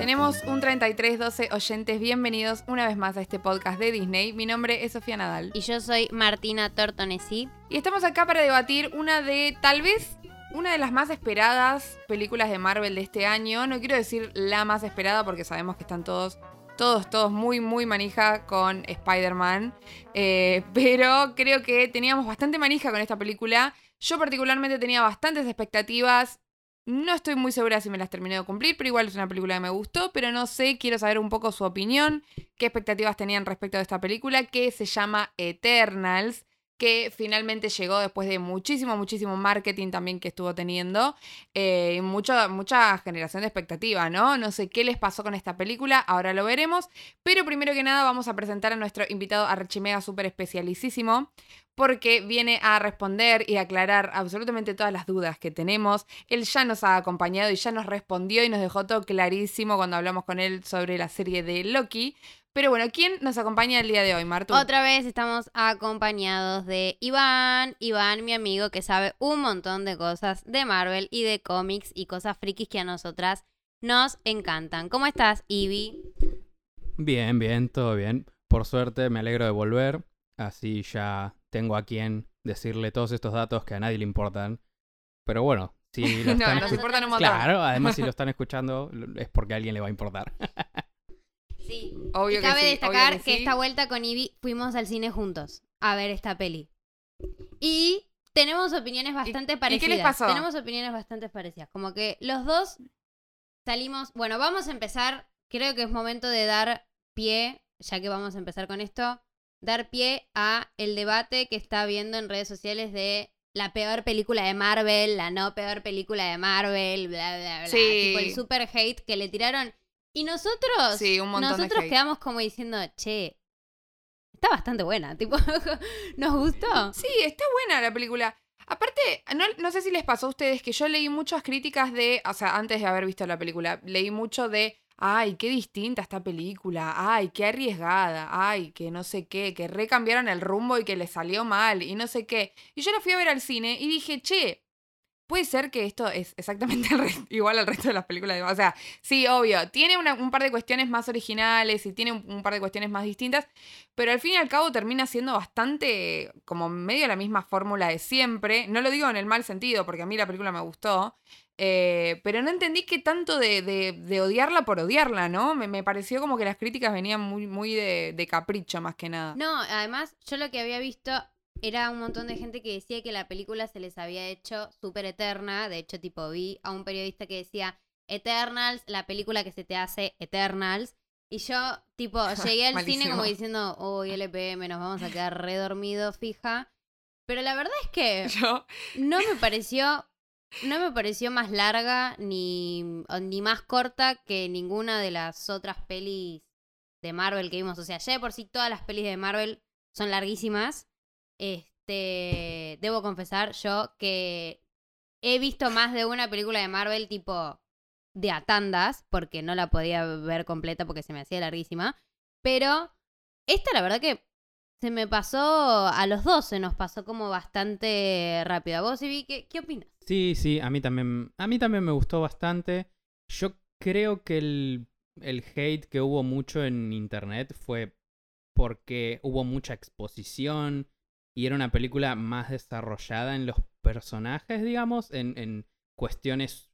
Tenemos un 3312 oyentes, bienvenidos una vez más a este podcast de Disney. Mi nombre es Sofía Nadal. Y yo soy Martina Tortonesi. Y estamos acá para debatir una de, tal vez, una de las más esperadas películas de Marvel de este año. No quiero decir la más esperada porque sabemos que están todos, todos, todos muy, muy manija con Spider-Man. Eh, pero creo que teníamos bastante manija con esta película. Yo particularmente tenía bastantes expectativas. No estoy muy segura si me las terminé de cumplir, pero igual es una película que me gustó, pero no sé, quiero saber un poco su opinión, qué expectativas tenían respecto de esta película, que se llama Eternals, que finalmente llegó después de muchísimo, muchísimo marketing también que estuvo teniendo, eh, y mucha, mucha generación de expectativa, ¿no? No sé qué les pasó con esta película, ahora lo veremos, pero primero que nada vamos a presentar a nuestro invitado Archimega súper especialicísimo, porque viene a responder y aclarar absolutamente todas las dudas que tenemos. Él ya nos ha acompañado y ya nos respondió y nos dejó todo clarísimo cuando hablamos con él sobre la serie de Loki. Pero bueno, ¿quién nos acompaña el día de hoy, Martu? Otra vez estamos acompañados de Iván. Iván, mi amigo, que sabe un montón de cosas de Marvel y de cómics y cosas frikis que a nosotras nos encantan. ¿Cómo estás, Ivy? Bien, bien, todo bien. Por suerte me alegro de volver. Así ya tengo a quien decirle todos estos datos que a nadie le importan. Pero bueno, si lo no, están nos escu- importan un montón. Claro, además si lo están escuchando es porque a alguien le va a importar. Sí. Obvio y que cabe sí, destacar obvio que, sí. esta vuelta con Ivy fuimos al cine juntos a ver esta peli. Y tenemos opiniones bastante y qué parecidas. les pasó? Tenemos opiniones bastante parecidas. Como que los dos salimos. Bueno, vamos a empezar. Creo que es momento de dar pie, ya que vamos a empezar con esto, dar pie a el debate que está habiendo en redes sociales de la peor película de Marvel, la no peor película de Marvel, bla, bla, bla. Sí. Tipo el super hate que le tiraron. Y nosotros, Sí, un nosotros quedamos como diciendo, che, está bastante buena. Tipo, ¿nos gustó? Sí, está buena la película. Aparte, no, no sé si les pasó a ustedes que yo leí muchas críticas de, o sea, antes de haber visto la película, leí mucho de, ay, qué distinta esta película, ay, qué arriesgada, ay, que no sé qué, que recambiaron el rumbo y que les salió mal y no sé qué. Y yo la fui a ver al cine y dije, che, puede ser que esto es exactamente igual al resto de las películas. de- O sea, sí, obvio, tiene un par de cuestiones más originales y tiene un, un par de cuestiones más distintas, pero al fin y al cabo termina siendo bastante como medio la misma fórmula de siempre. No lo digo en el mal sentido, porque a mí la película me gustó. Eh, pero no entendí qué tanto de, de- de odiarla por odiarla, ¿no? Me, me pareció como que las críticas venían muy, muy de, de capricho más que nada. No, además, yo lo que había visto era un montón de gente que decía que la película se les había hecho súper eterna. De hecho, tipo, vi a un periodista que decía Eternals, la película que se te hace Eternals. Y yo, tipo, llegué al cine como diciendo, uy, LPM, nos vamos a quedar redormidos, fija. Pero la verdad es que Yo, no me pareció. No me pareció más larga ni, ni más corta que ninguna de las otras pelis de Marvel que vimos. O sea, ya de por sí todas las pelis de Marvel son larguísimas. Este. Debo confesar yo que he visto más de una película de Marvel tipo de a tandas, porque no la podía ver completa porque se me hacía larguísima. Pero esta la verdad que se me pasó a los dos, se nos pasó como bastante rápido. ¿A vos, Ivy, qué, qué opinas? Sí, sí, a mí también, a mí también me gustó bastante. Yo creo que el, el hate que hubo mucho en internet fue porque hubo mucha exposición y era una película más desarrollada en los personajes, digamos, en, en cuestiones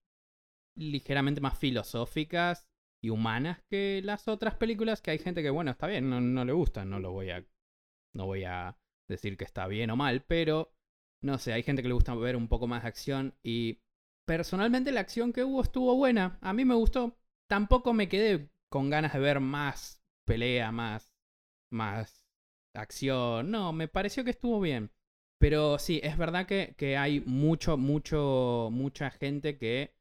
ligeramente más filosóficas y humanas que las otras películas que hay gente que, bueno, está bien, no, no le gusta, no lo voy a, no voy a decir que está bien o mal, pero no sé, hay gente que le gusta ver un poco más de acción y personalmente la acción que hubo estuvo buena. A mí me gustó. Tampoco me quedé con ganas de ver más pelea, más, más acción. No, me pareció que estuvo bien. Pero sí, es verdad que, que hay mucho, mucho, mucha gente que,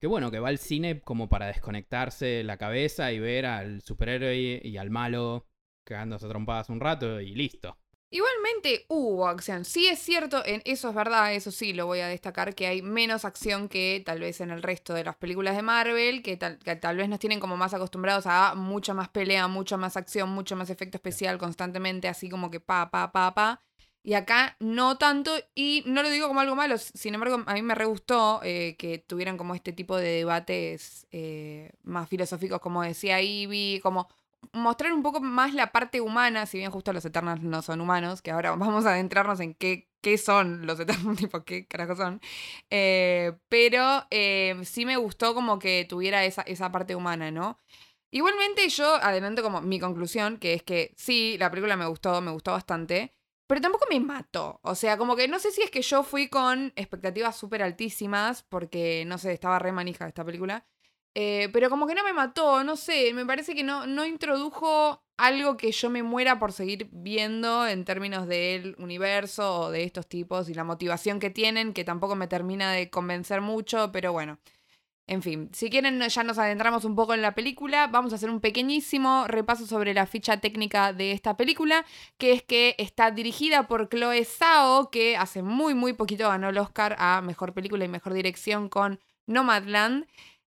que, bueno, que va al cine como para desconectarse la cabeza y ver al superhéroe y al malo cagándose a trompadas un rato y listo. Igualmente hubo acción. Sí es cierto, en eso es verdad, eso sí lo voy a destacar, que hay menos acción que tal vez en el resto de las películas de Marvel, que tal, que tal vez nos tienen como más acostumbrados a mucha más pelea, mucha más acción, mucho más efecto especial constantemente, así como que pa, pa, pa, pa. Y acá no tanto, y no lo digo como algo malo, sin embargo, a mí me re gustó eh, que tuvieran como este tipo de debates eh, más filosóficos, como decía Ivy, como mostrar un poco más la parte humana, si bien justo los Eternals no son humanos, que ahora vamos a adentrarnos en qué, qué son los Eternals, tipo qué carajo son. Eh, pero sí me gustó como que tuviera esa, esa parte humana, ¿no? Igualmente yo adelanto como mi conclusión, que es que sí, la película me gustó, me gustó bastante. Pero tampoco me mató. O sea, como que no sé si es que yo fui con expectativas súper altísimas, porque no sé, estaba re manija esta película. Eh, pero como que no me mató, no sé, me parece que no, no introdujo algo que yo me muera por seguir viendo en términos del universo o de estos tipos y la motivación que tienen, que tampoco me termina de convencer mucho, pero bueno. En fin, si quieren ya nos adentramos un poco en la película, vamos a hacer un pequeñísimo repaso sobre la ficha técnica de esta película, que es que está dirigida por Chloe Zhao, que hace muy muy poquito ganó el Oscar a Mejor Película y Mejor Dirección con Nomadland.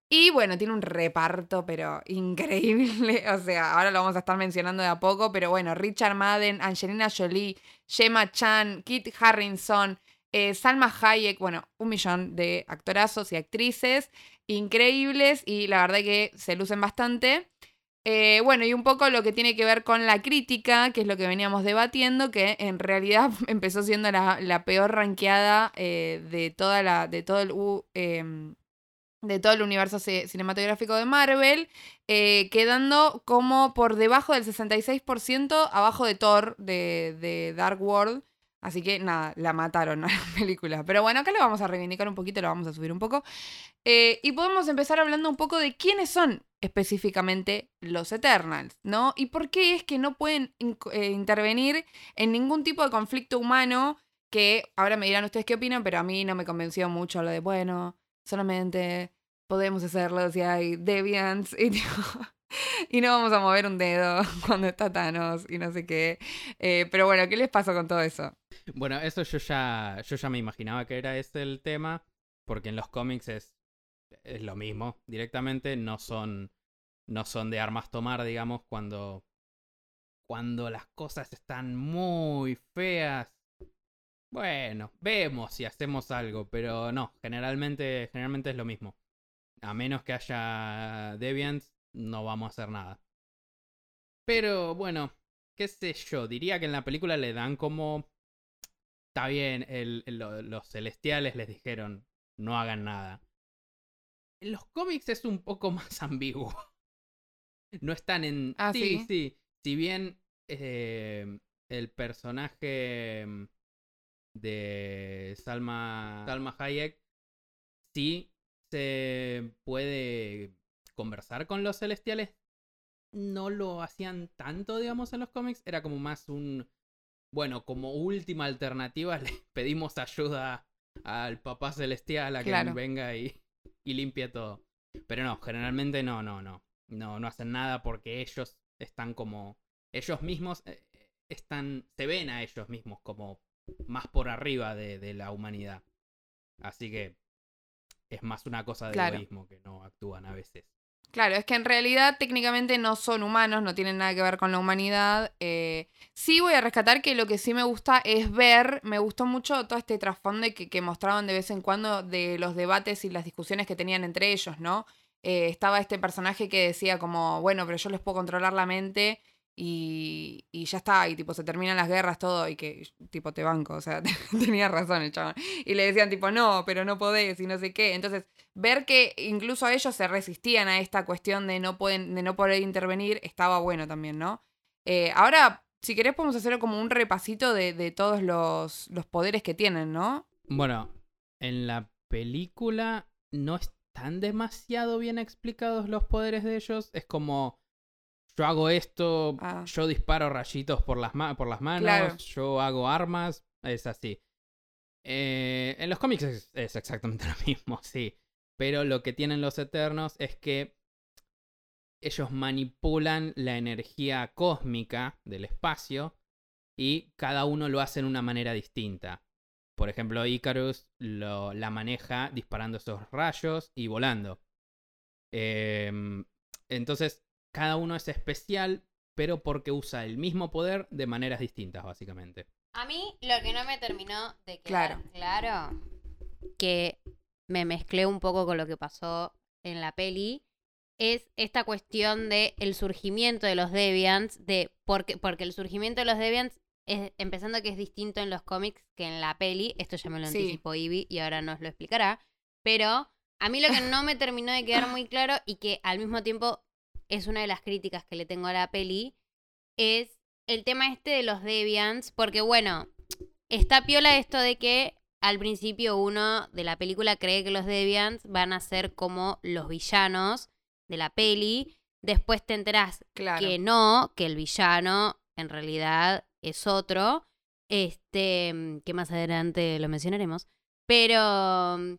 Y bueno, tiene un reparto, pero increíble. O sea, ahora lo vamos a estar mencionando de a poco, pero bueno, Richard Madden, Angelina Jolie, Gemma Chan, Kit Harrison, eh, Salma Hayek, bueno, un millón de actorazos y actrices increíbles y la verdad que se lucen bastante. Eh, bueno, y un poco lo que tiene que ver con la crítica, que es lo que veníamos debatiendo, que en realidad empezó siendo la, peor ranqueada eh, de, toda la, de, todo el, em, de todo el universo cinematográfico de Marvel, quedando como por debajo del 66% abajo de Thor de, de Dark World. Así que nada, la mataron a la película. Pero bueno, acá lo vamos a reivindicar un poquito, lo vamos a subir un poco. Eh, y podemos empezar hablando un poco de quiénes son específicamente los Eternals, ¿no? Y por qué es que no pueden eh, intervenir en ningún tipo de conflicto humano que ahora me dirán ustedes qué opinan, pero a mí no me convenció mucho lo de, bueno, solamente podemos hacerlo si hay deviants y no vamos a mover un dedo cuando está Thanos y no sé qué. Eh, pero bueno, ¿qué les pasó con todo eso? Bueno, eso yo ya, yo ya me imaginaba que era ese el tema, porque en los cómics es, es lo mismo. Directamente no son, no son de armas tomar, digamos, cuando, cuando las cosas están muy feas. Bueno, vemos si hacemos algo, pero no, generalmente, generalmente es lo mismo. A menos que haya Deviants, no vamos a hacer nada. Pero bueno, qué sé yo, diría que en la película le dan como... Está bien, los celestiales les dijeron, no hagan nada. En los cómics es un poco más ambiguo. No están en... Ah, sí, sí. Si bien eh, el personaje de Salma, Salma Hayek sí se puede conversar con los celestiales no lo hacían tanto, digamos, en los cómics. Era como más un. Bueno, como última alternativa, le pedimos ayuda al papá celestial a que venga y, y limpie todo. Pero no, generalmente no, no, no. No, no hacen nada porque ellos están como. Ellos mismos eh, están. Se ven a ellos mismos como más por arriba de, de la humanidad. Así que es más una cosa de egoísmo que no actúan a veces. Claro, es que en realidad técnicamente no son humanos, no tienen nada que ver con la humanidad. Eh, sí voy a rescatar que lo que sí me gusta es ver, me gustó mucho todo este trasfondo que, que mostraban de vez en cuando de los debates y las discusiones que tenían entre ellos, ¿no? Eh, estaba este personaje que decía como, bueno, pero yo les puedo controlar la mente y, y, ya está, y tipo se terminan las guerras, todo, y que tipo te banco, o sea, tenía razón el chaval. Y le decían tipo, no, pero no podés, y no sé qué. Entonces, ver que incluso ellos se resistían a esta cuestión de no, pueden, de no poder intervenir, estaba bueno también, ¿no? Eh, ahora, si querés, podemos hacer como un repasito de, de todos los, los poderes que tienen, ¿no? Bueno, en la película no están demasiado bien explicados los poderes de ellos. Es como yo hago esto, ah. yo disparo rayitos por las, por las manos, yo hago armas, es así. Eh, en los cómics es, exactamente lo mismo, sí. Pero lo que tienen los Eternos es que ellos manipulan la energía cósmica del espacio y cada uno lo hace de una manera distinta. Por ejemplo, Icarus lo, la maneja disparando esos rayos y volando. Em, entonces, cada uno es especial, pero porque usa el mismo poder de maneras distintas, básicamente. A mí lo que no me terminó de quedar Claro. claro, que me mezclé un poco con lo que pasó en la peli, es esta cuestión de el surgimiento de los Deviants, de porque, porque el surgimiento de los Deviants es, empezando que es distinto en los cómics que en la peli, esto ya me lo Sí. anticipó Ivy y ahora nos lo explicará, pero a mí lo que no me terminó de quedar muy claro y que al mismo tiempo es una de las críticas que le tengo a la peli, es el tema este de los Deviants, porque bueno, está piola esto de que al principio uno de la película cree que los Deviants van a ser como los villanos de la peli, después te enterás Claro. que no, que el villano en realidad es otro, este, mm, que más adelante lo mencionaremos, pero mm,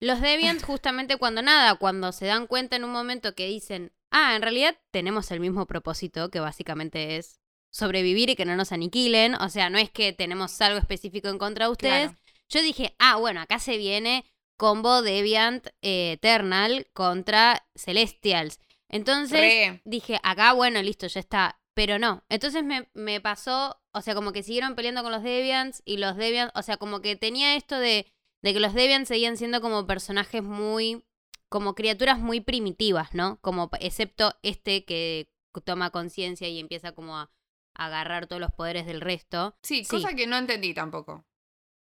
los Deviants justamente cuando nada, cuando se dan cuenta en un momento que dicen, ah, en realidad tenemos el mismo propósito, que básicamente es sobrevivir y que no nos aniquilen, o sea, no es que tenemos algo específico en contra de ustedes, Claro. yo dije, ah, bueno, acá se viene combo Deviant eh, Eternal contra Celestials. Entonces Re. dije, acá, bueno, listo, ya está. Pero no. Entonces me, me pasó, o sea, como que siguieron peleando con los Deviants y los Deviants, o sea, como que tenía esto de, de que los Deviants seguían siendo como personajes muy, como criaturas muy primitivas, ¿no? Como, excepto este que toma conciencia y empieza como a, a agarrar todos los poderes del resto. Sí, Sí. cosa que no entendí tampoco.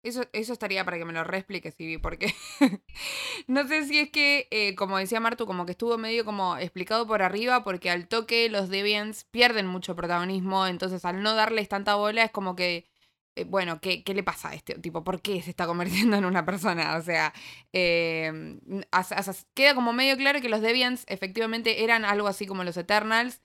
Eso, eso estaría para que me lo reexpliques, Ivy, porque no sé si es que, eh, como decía Martu, como que estuvo medio como explicado por arriba, porque al toque los Deviants pierden mucho protagonismo, entonces al no darles tanta bola es como que, bueno, ¿qué, ¿qué le pasa a este tipo? ¿Por qué se está convirtiendo en una persona? O sea, eh, as- queda como medio claro que los Deviants efectivamente eran algo así como los Eternals,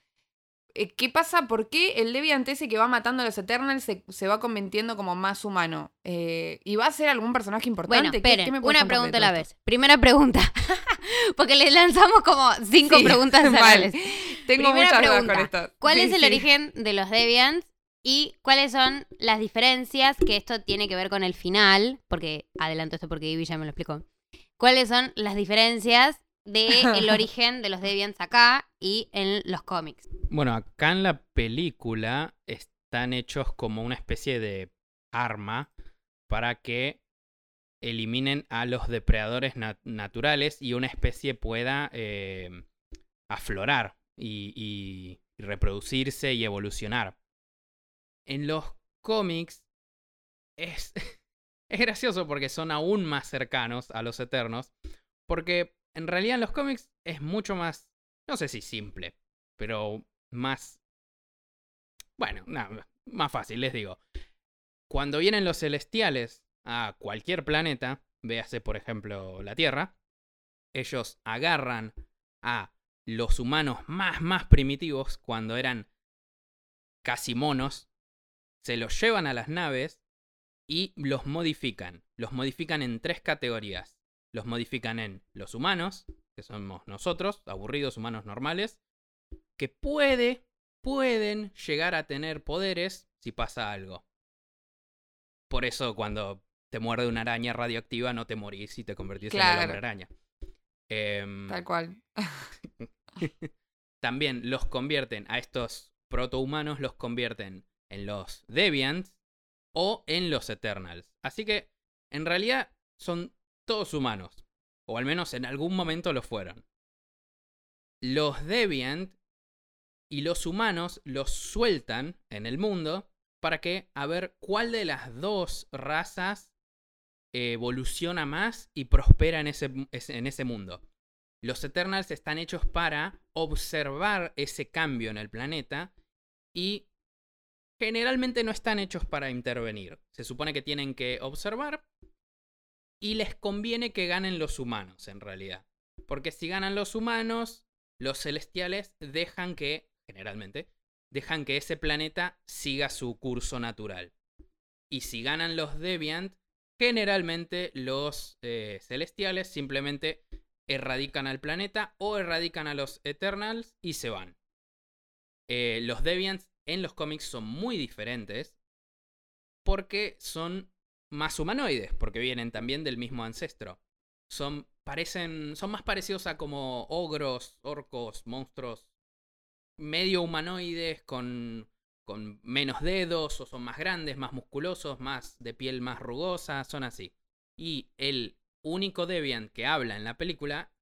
eh, ¿Qué pasa? ¿Por qué el Deviant ese que va matando a los Eternals se, se va convirtiendo como más humano? Eh, ¿Y va a ser algún personaje importante? Bueno, ¿Qué- esperen, qué me puedes una pregunta a la vez. Primera pregunta. Porque le lanzamos como cinco Sí, preguntas. Tengo Primera muchas dudas pregunta. con esto. ¿Cuál Sí, es el sí. origen de los Deviants? Y cuáles son las diferencias, que esto tiene que ver con el final, porque adelanto esto porque Ivy ya me lo explicó. ¿Cuáles son las diferencias del origen de los Deviants acá y en los cómics? Bueno, acá en la película están hechos como una especie de arma para que eliminen a los depredadores nat- naturales y una especie pueda eh, aflorar y, y reproducirse y evolucionar. En los cómics es, es gracioso porque son aún más cercanos a los eternos, porque en realidad en los cómics es mucho más, no sé si simple, pero más... Bueno, nada, más fácil, les digo. Cuando vienen los celestiales a cualquier planeta, véase por ejemplo la Tierra, ellos agarran a los humanos más, más primitivos, cuando eran casi monos, se los llevan a las naves y los modifican. Los modifican en tres categorías. Los modifican en los humanos, que somos nosotros, aburridos humanos normales, que puede, pueden llegar a tener poderes si pasa algo. Por eso cuando te muerde una araña radioactiva no te morís y te convertís en el hombre araña. Em, Tal cual. también los convierten a estos protohumanos, los convierten en los Deviants o en los Eternals. Así que, en realidad, son todos humanos. O al menos en algún momento lo fueron. Los Deviant y los humanos los sueltan en el mundo para que a ver cuál de las dos razas evoluciona más y prospera en ese, en ese mundo. Los Eternals están hechos para observar ese cambio en el planeta y generalmente no están hechos para intervenir. Se supone que tienen que observar y les conviene que ganen los humanos en realidad. Porque si ganan los humanos, los celestiales dejan que, generalmente, dejan que ese planeta siga su curso natural. Y si ganan los Deviant, generalmente los eh, celestiales simplemente erradican al planeta o erradican a los Eternals y se van. Eh, los Deviants en los cómics son muy diferentes porque son más humanoides, porque vienen también del mismo ancestro. Son, parecen, son más parecidos a como ogros, orcos, monstruos medio humanoides con con menos dedos, o son más grandes, más musculosos, más de piel más rugosa, son así. Y el único Deviant que habla en la película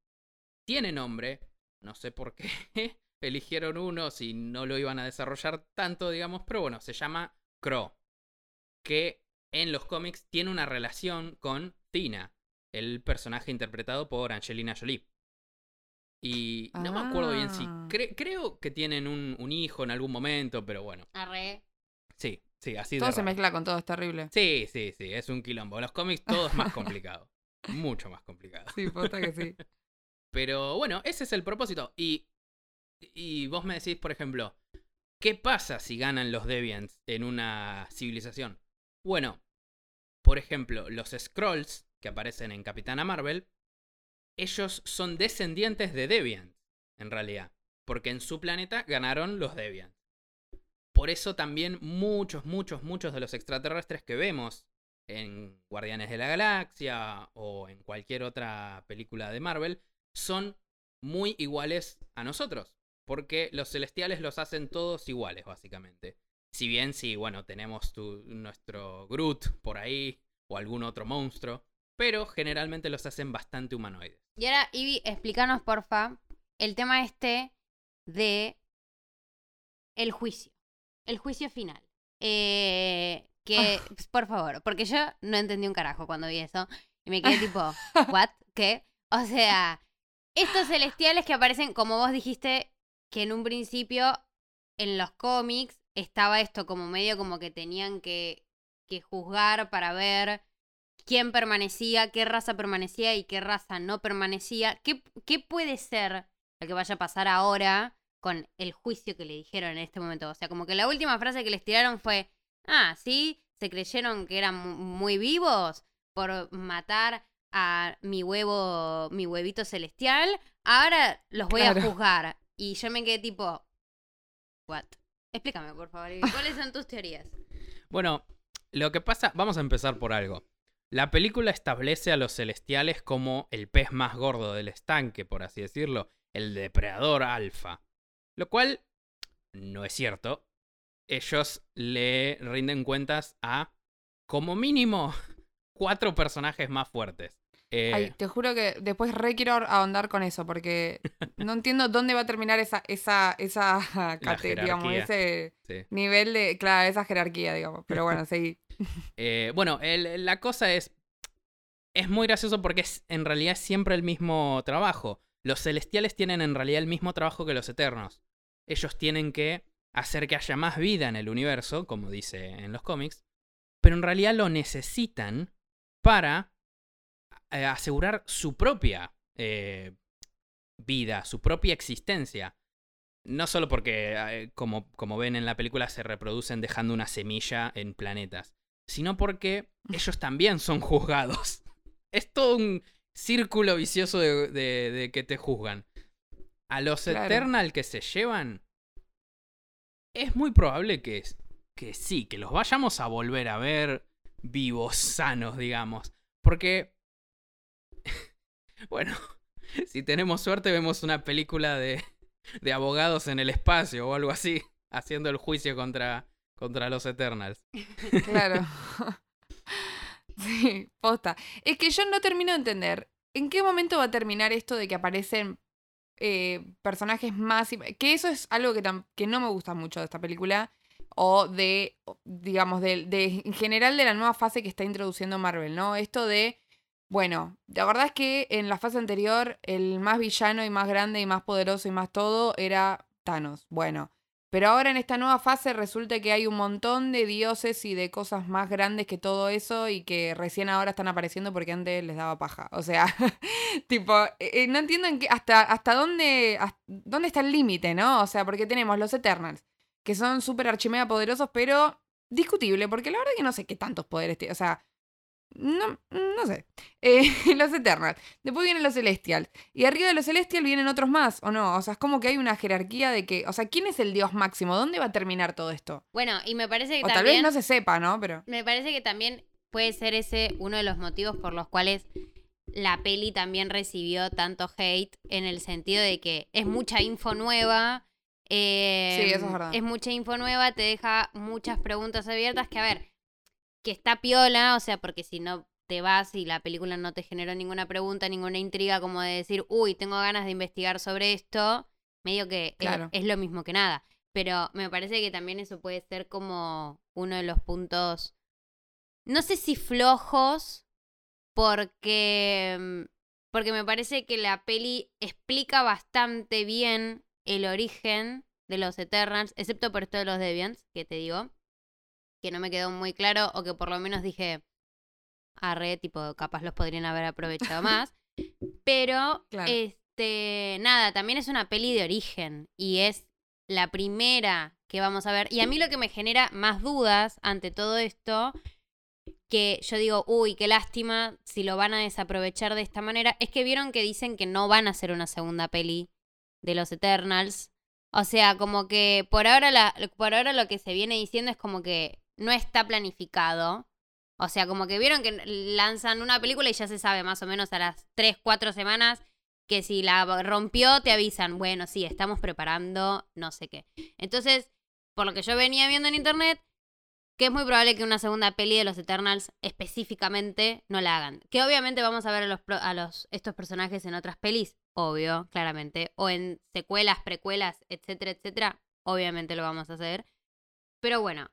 tiene nombre, no sé por qué eligieron uno si no lo iban a desarrollar tanto, digamos, pero bueno, se llama Crow, que en los cómics tiene una relación con Tina, el personaje interpretado por Angelina Jolie. Y no me acuerdo bien si. Ah. cre- creo que tienen un, un hijo en algún momento, pero bueno. Arre. Sí, sí, así Todo de se mezcla con todo, es terrible. Sí, sí, sí, es un quilombo. Los cómics todo es más complicado. Mucho más complicado. Sí, posta que sí. Pero bueno, ese es el propósito. Y, y vos me decís, por ejemplo, ¿qué pasa si ganan los Deviants en una civilización? Bueno, por ejemplo, los Scrolls que aparecen en Capitana Marvel, ellos son descendientes de Deviants, en realidad. Porque en su planeta ganaron los Deviants. Por eso también muchos, muchos, muchos de los extraterrestres que vemos en Guardianes de la Galaxia o en cualquier otra película de Marvel son muy iguales a nosotros. Porque los celestiales los hacen todos iguales, básicamente. Si bien sí, bueno, tenemos tu- nuestro Groot por ahí o algún otro monstruo. Pero generalmente los hacen bastante humanoides. Y ahora, Ivy, explícanos, porfa, el tema este de el juicio. El juicio final. Eh, que, pues, por favor, porque yo no entendí un carajo cuando vi eso. Y me quedé tipo, ¿what? ¿Qué? O sea, estos celestiales que aparecen, como vos dijiste, que en un principio en los cómics estaba esto como medio como que tenían que, que juzgar para ver quién permanecía, qué raza permanecía y qué raza no permanecía. ¿Qué, qué puede ser lo que vaya a pasar ahora con el juicio que le dijeron en este momento? O sea, como que la última frase que les tiraron fue, ah, sí, se creyeron que eran mu- muy vivos por matar a mi huevo, mi huevito celestial, ahora los voy Claro. a juzgar. Y yo me quedé tipo, what? Explícame, por favor, ¿cuáles son tus teorías? Bueno, lo que pasa, vamos a empezar por algo. La película establece a los celestiales como el pez más gordo del estanque, por así decirlo, el depredador alfa. Lo cual no es cierto. Ellos le rinden cuentas a, como mínimo, cuatro personajes más fuertes. Eh, Ay, te juro que después re quiero ahondar con eso, porque no entiendo dónde va a terminar esa, esa, esa cate- digamos, ese sí. nivel de, claro, esa jerarquía, digamos. Pero bueno, sí. Eh, bueno, el- la cosa es. Es muy gracioso porque es, en realidad es siempre el mismo trabajo. Los celestiales tienen en realidad el mismo trabajo que los eternos. Ellos tienen que hacer que haya más vida en el universo, como dice en los cómics, pero en realidad lo necesitan para eh, asegurar su propia eh, vida, su propia existencia. No solo porque, eh, como, como ven en la película, se reproducen dejando una semilla en planetas, sino porque ellos también son juzgados. Es todo un círculo vicioso de, de- de que te juzgan. A los Claro. Eternal que se llevan, es muy probable que, que sí, que los vayamos a volver a ver vivos, sanos, digamos. Porque, bueno, si tenemos suerte vemos una película de, de abogados en el espacio o algo así, haciendo el juicio contra, contra los Eternals. Claro. sí, posta. Es que yo no termino de entender. ¿En qué momento va a terminar esto de que aparecen eh, personajes más... Que eso es algo que, que no me gusta mucho de esta película. O de, digamos, de, de- en general de la nueva fase que está introduciendo Marvel, ¿no? Esto de... Bueno, la verdad es que en la fase anterior el más villano y más grande y más poderoso y más todo era Thanos. Bueno, pero ahora en esta nueva fase resulta que hay un montón de dioses y de cosas más grandes que todo eso y que recién ahora están apareciendo porque antes les daba paja. O sea, tipo, eh, eh, no entiendo hasta, hasta dónde, dónde está el límite, ¿no? O sea, porque tenemos los Eternals, que son súper archimega poderosos, pero discutible, porque la verdad que no sé qué tantos poderes tiene. O sea, no, no sé. Eh, los Eternals. Después vienen los Celestials. Y arriba de los Celestials vienen otros más, ¿o no? O sea, es como que hay una jerarquía de que. O sea, ¿quién es el dios máximo? ¿Dónde va a terminar todo esto? Bueno, y me parece que O tal también... vez no se sepa, ¿no? Pero. Me parece que también puede ser ese uno de los motivos por los cuales la peli también recibió tanto hate en el sentido de que es mucha info nueva, Eh, Sí, eso es verdad. Es mucha info nueva, te deja muchas preguntas abiertas que, a ver, que está piola, o sea, porque si no te vas y la película no te generó ninguna pregunta, ninguna intriga, como de decir, uy, tengo ganas de investigar sobre esto, medio que es- Claro. es, lo mismo que nada. Pero me parece que también eso puede ser como uno de los puntos, no sé si flojos, porque, mm, porque me parece que la peli explica bastante bien el origen de los Eternals, excepto por esto de los Deviants, que te digo, que no me quedó muy claro, o que por lo menos dije, arre, tipo, capaz los podrían haber aprovechado más. Pero, Claro. este, nada, también es una peli de origen y es la primera que vamos a ver. Y a mí lo que me genera más dudas ante todo esto, que yo digo, uy, qué lástima si lo van a desaprovechar de esta manera, es que vieron que dicen que no van a hacer una segunda peli de los Eternals. O sea, como que por ahora, la, por ahora lo que se viene diciendo es como que no está planificado. O sea, como que vieron que lanzan una película y ya se sabe más o menos a las 3, 4 semanas que si la rompió te avisan, bueno, sí, estamos preparando no sé qué. Entonces, por lo que yo venía viendo en internet, que es muy probable que una segunda peli de los Eternals específicamente no la hagan. Que obviamente vamos a ver a los, a los estos personajes en otras pelis, obvio, claramente, o en secuelas, precuelas, etcétera, etcétera, obviamente lo vamos a hacer. Pero bueno,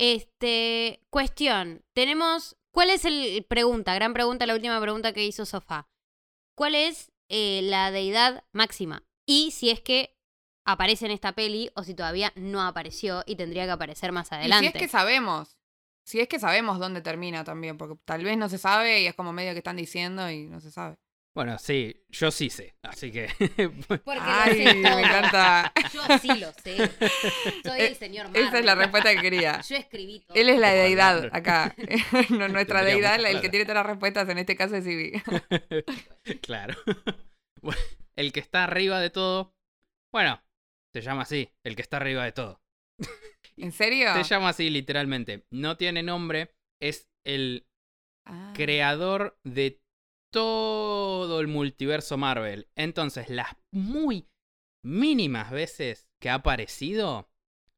este, cuestión, tenemos, ¿cuál es el, pregunta, gran pregunta, la última pregunta que hizo Sofá? ¿Cuál es eh, la deidad máxima? Y si es que aparece en esta peli o si todavía no apareció y tendría que aparecer más Y adelante. si es que sabemos. Si es que sabemos dónde termina también, porque tal vez no se sabe y es como medio que están diciendo y no se sabe. Bueno, sí, yo sí sé, así que... Porque lo Ay, me todo. encanta. Yo sí lo sé. Soy el señor Marvel. Esa es la respuesta que quería. Yo escribí todo. Él es la deidad acá. No, nuestra deidad, el que tiene todas las respuestas en este caso es Ivy. claro. Bueno, el que está arriba de todo, bueno, se llama así, el que está arriba de todo. ¿En serio? Se llama así literalmente. No tiene nombre, es el Ah. creador de todo el multiverso Marvel. Entonces, las muy mínimas veces que ha aparecido,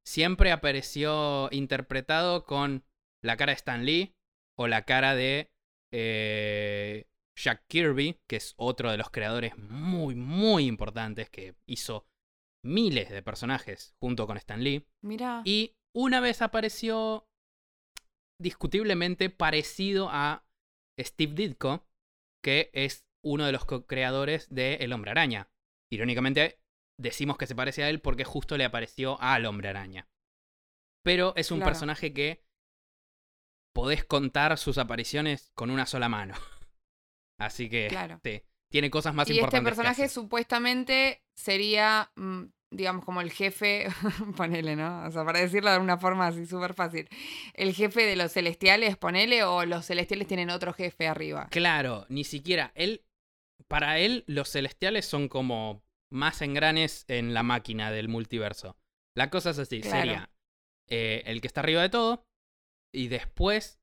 siempre apareció interpretado con la cara de Stan Lee o la cara de eh, Jack Kirby, que es otro de los creadores muy, muy importantes que hizo miles de personajes junto con Stan Lee. Mira. Y una vez apareció discutiblemente parecido a Steve Ditko, que es uno de los co-creadores de El Hombre Araña. Irónicamente, decimos que se parece a él porque justo le apareció al Hombre Araña. Pero es un Claro. personaje que podés contar sus apariciones con una sola mano. Así que Claro. sí, tiene cosas más y este importantes. que personaje hacer. supuestamente sería, mm, digamos, como el jefe, ponele, ¿no? O sea, para decirlo de una forma así súper fácil. El jefe de los celestiales, ponele, o los celestiales tienen otro jefe arriba. Claro, ni siquiera. Él. Para él, los celestiales son como más engranes en la máquina del multiverso. La cosa es así: Claro. sería eh, el que está arriba de todo. Y después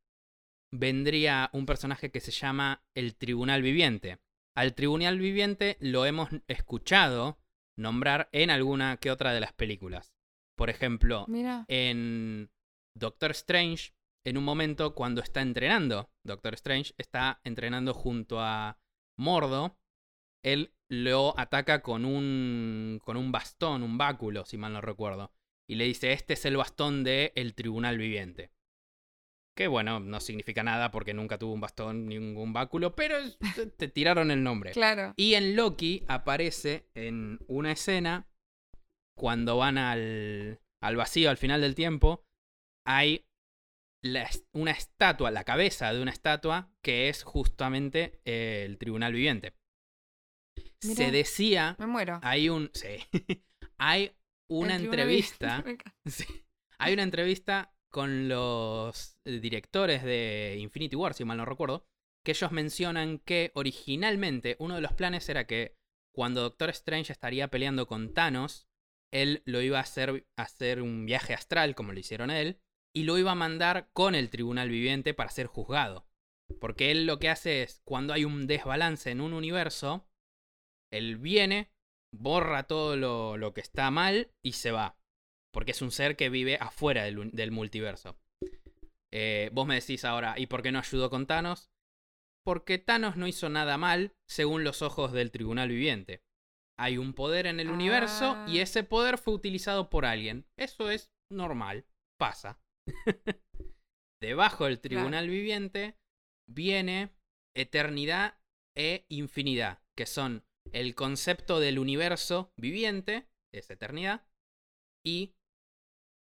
vendría un personaje que se llama el Tribunal Viviente. Al Tribunal Viviente lo hemos escuchado nombrar en alguna que otra de las películas. Por ejemplo, Mira. en Doctor Strange, en un momento cuando está entrenando, Doctor Strange está entrenando junto a Mordo, él lo ataca con un, con un bastón, un báculo, si mal no recuerdo, y le dice, este es el bastón del el Tribunal Viviente. Que bueno, no significa nada porque nunca tuvo un bastón ni ningún báculo, pero te- tiraron el nombre. Claro. Y en Loki aparece en una escena cuando van al, al vacío al final del tiempo. Hay la una estatua, la cabeza de una estatua que es justamente eh, el tribunal viviente. Se decía, Me muero. hay un, sí, hay una entrevista, sí, hay una entrevista con los directores de Infinity War, si mal no recuerdo, que ellos mencionan que originalmente uno de los planes era que cuando Doctor Strange estaría peleando con Thanos, él lo iba a hacer hacer un viaje astral, como lo hicieron a él, y lo iba a mandar con el tribunal viviente para ser juzgado. Porque él lo que hace es, cuando hay un desbalance en un universo, él viene, borra todo lo, lo que está mal y se va. Porque es un ser que vive afuera del, multiverso. Eh, vos me decís ahora, ¿y por qué no ayudó con Thanos? Porque Thanos no hizo nada mal según los ojos del tribunal viviente. Hay un poder en el universo y Ah. ese poder fue utilizado por alguien. Eso es normal, pasa. Debajo del tribunal viviente viene eternidad e infinidad, que son el concepto del universo viviente, es eternidad, y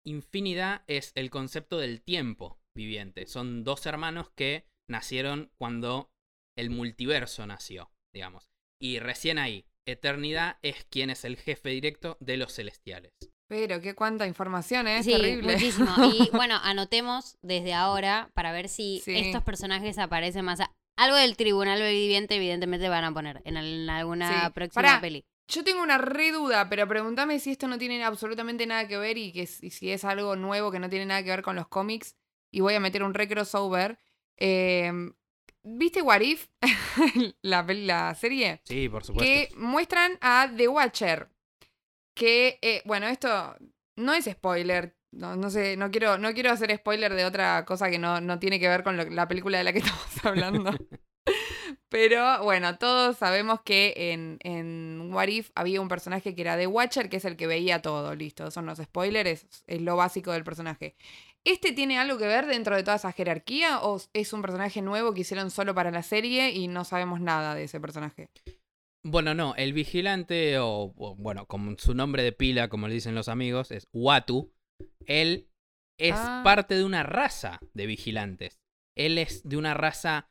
infinidad es el concepto del tiempo viviente. Son dos hermanos que nacieron cuando el multiverso nació, digamos. Y recién ahí, eternidad es quien es el jefe directo de los celestiales. Pero qué cuánta información, ¿eh? es sí, terrible. muchísimo. Y bueno, anotemos desde ahora para ver si Sí. estos personajes aparecen más. a- Algo del tribunal viviente, evidentemente, van a poner en, al- en alguna Sí. próxima Pará. peli. Yo tengo una re duda, pero pregúntame si esto no tiene absolutamente nada que ver y que y si es algo nuevo que no tiene nada que ver con los cómics. Y voy a meter un re crossover. Eh, ¿Viste What If? la, la serie. Sí, por Que muestran a The Watcher. Que, eh, bueno, esto no es spoiler. No, no sé, no quiero, no quiero hacer spoiler de otra cosa que no, no tiene que ver con lo- la película de la que estamos hablando. Pero bueno, todos sabemos que en, en What If había un personaje que era The Watcher, que es el que veía todo, listo. Son los spoilers, es, lo básico del personaje. ¿Este tiene algo que ver dentro de toda esa jerarquía o es un personaje nuevo que hicieron solo para la serie y no sabemos nada de ese personaje? Bueno, no, el vigilante, o, o, bueno, como su nombre de pila, como le dicen los amigos, es Watu. Él es Ah. parte de una raza de vigilantes. Él es de una raza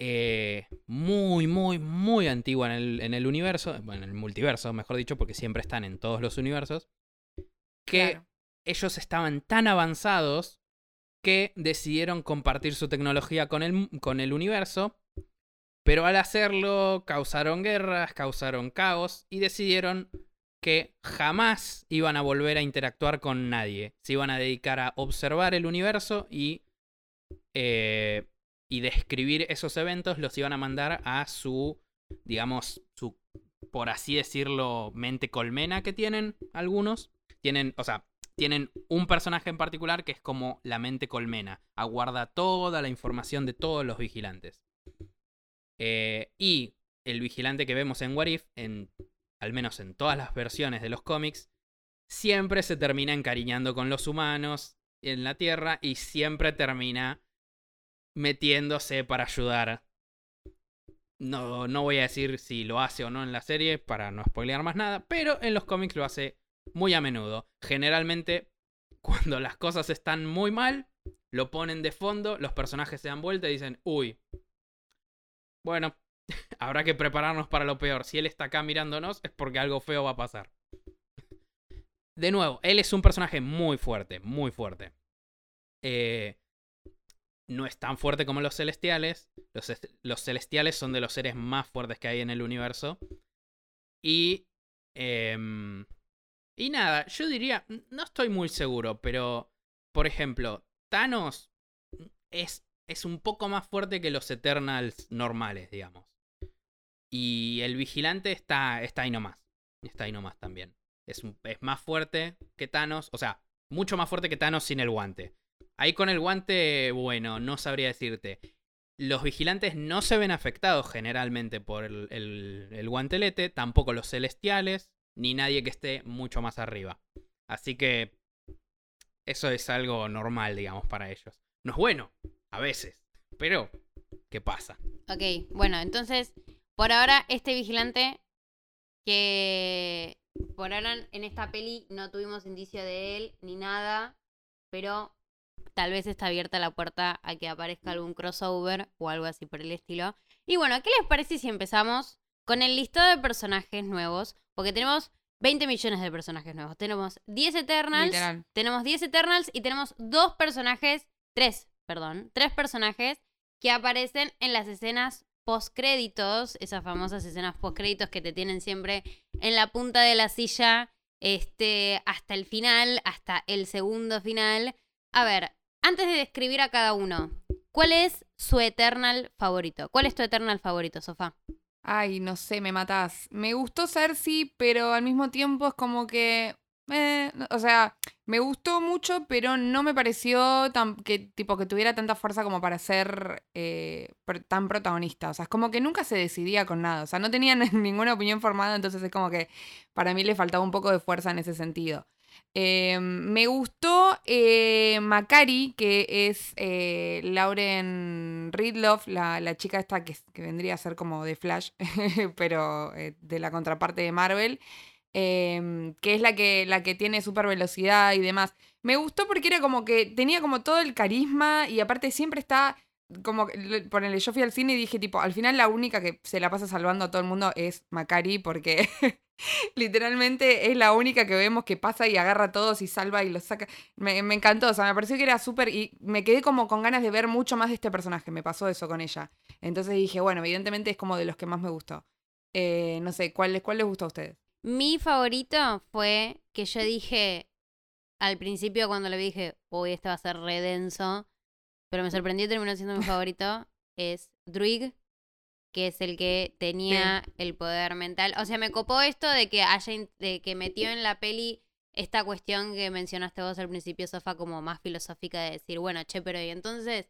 eh, muy, muy, muy antigua en el, en el universo, bueno, en el multiverso, mejor dicho, porque siempre están en todos los universos. Que Claro. ellos estaban tan avanzados que decidieron compartir su tecnología con el, con el universo, pero al hacerlo causaron guerras, causaron caos y decidieron que jamás iban a volver a interactuar con nadie. Se iban a dedicar a observar el universo y, eh, y describir esos eventos, los iban a mandar a su, digamos, su, por así decirlo, mente colmena que tienen algunos. Tienen, o sea, tienen un personaje en particular que es como la mente colmena. Aguarda toda la información de todos los vigilantes. Eh, y el vigilante que vemos en What If, en, al menos en todas las versiones de los cómics, siempre se termina encariñando con los humanos en la Tierra y siempre termina metiéndose para ayudar. No, no voy a decir si lo hace o no en la serie para no spoilear más nada, pero en los cómics lo hace muy a menudo. Generalmente, cuando las cosas están muy mal, lo ponen de fondo, los personajes se dan vuelta y dicen, uy, bueno, habrá que prepararnos para lo peor. Si él está acá mirándonos es porque algo feo va a pasar. De nuevo, él es un personaje muy fuerte, muy fuerte. Eh, no es tan fuerte como los celestiales. Los, est- los celestiales son de los seres más fuertes que hay en el universo. Y... em, y nada, yo diría, no estoy muy seguro, pero, por ejemplo, Thanos es, es un poco más fuerte que los Eternals normales, digamos. Y el vigilante está, está ahí nomás. Está ahí nomás también. Es, es más fuerte que Thanos, o sea, mucho más fuerte que Thanos sin el guante. Ahí con el guante, bueno, no sabría decirte. Los vigilantes no se ven afectados generalmente por el, el- el guantelete, tampoco los celestiales, ni nadie que esté mucho más arriba. Así que eso es algo normal, digamos, para ellos. No es bueno, a veces, pero ¿qué pasa? Ok, bueno, entonces, por ahora, este vigilante que por ahora en esta peli no tuvimos indicio de él ni nada, pero tal vez está abierta la puerta a que aparezca algún crossover o algo así por el estilo. Y bueno, ¿qué les parece si empezamos con el listado de personajes nuevos? Porque tenemos 20 millones de personajes nuevos. Tenemos 10 Eternals, Literal. tenemos 10 Eternals y tenemos dos personajes, tres, perdón, tres personajes que aparecen en las escenas postcréditos, esas famosas escenas postcréditos que te tienen siempre en la punta de la silla, este, hasta el final, hasta el segundo final. A ver, antes de describir a cada uno, ¿cuál es su Eternal favorito? ¿Cuál es tu Eternal favorito, Sofá? Ay, no sé, me matás. Me gustó Cersei, pero al mismo tiempo es como que. eh, o sea, me gustó mucho, pero no me pareció tan, que, tipo, que tuviera tanta fuerza como para ser eh, tan protagonista. O sea, es como que nunca se decidía con nada. O sea, no tenía ninguna opinión formada, entonces es como que para mí le faltaba un poco de fuerza en ese sentido. Eh, me gustó eh, Macari, que es eh, Lauren Ridloff, la, la chica esta que, que vendría a ser como de Flash, pero eh, de la contraparte de Marvel, que es la que, la que tiene super velocidad y demás. Me gustó porque era como que tenía como todo el carisma y aparte siempre está como, ponele, yo fui al cine y dije tipo, al final la única que se la pasa salvando a todo el mundo es Macari porque literalmente es la única que vemos que pasa y agarra a todos y salva y los saca. Me, me encantó, o sea, me pareció que era súper y me quedé como con ganas de ver mucho más de este personaje, me pasó eso con ella. Entonces dije, bueno, evidentemente es como de los que más me gustó. Eh, no sé, ¿cuál, ¿cuál les gustó a ustedes? Mi favorito fue que yo dije al principio cuando le dije, uy, este va a ser re denso, pero me sorprendió y terminó siendo mi favorito, es Druig, que es el que tenía el poder mental. O sea, me copó esto de que haya de que metió en la peli esta cuestión que mencionaste vos al principio, Sofa, como más filosófica de decir, bueno, che, pero y entonces,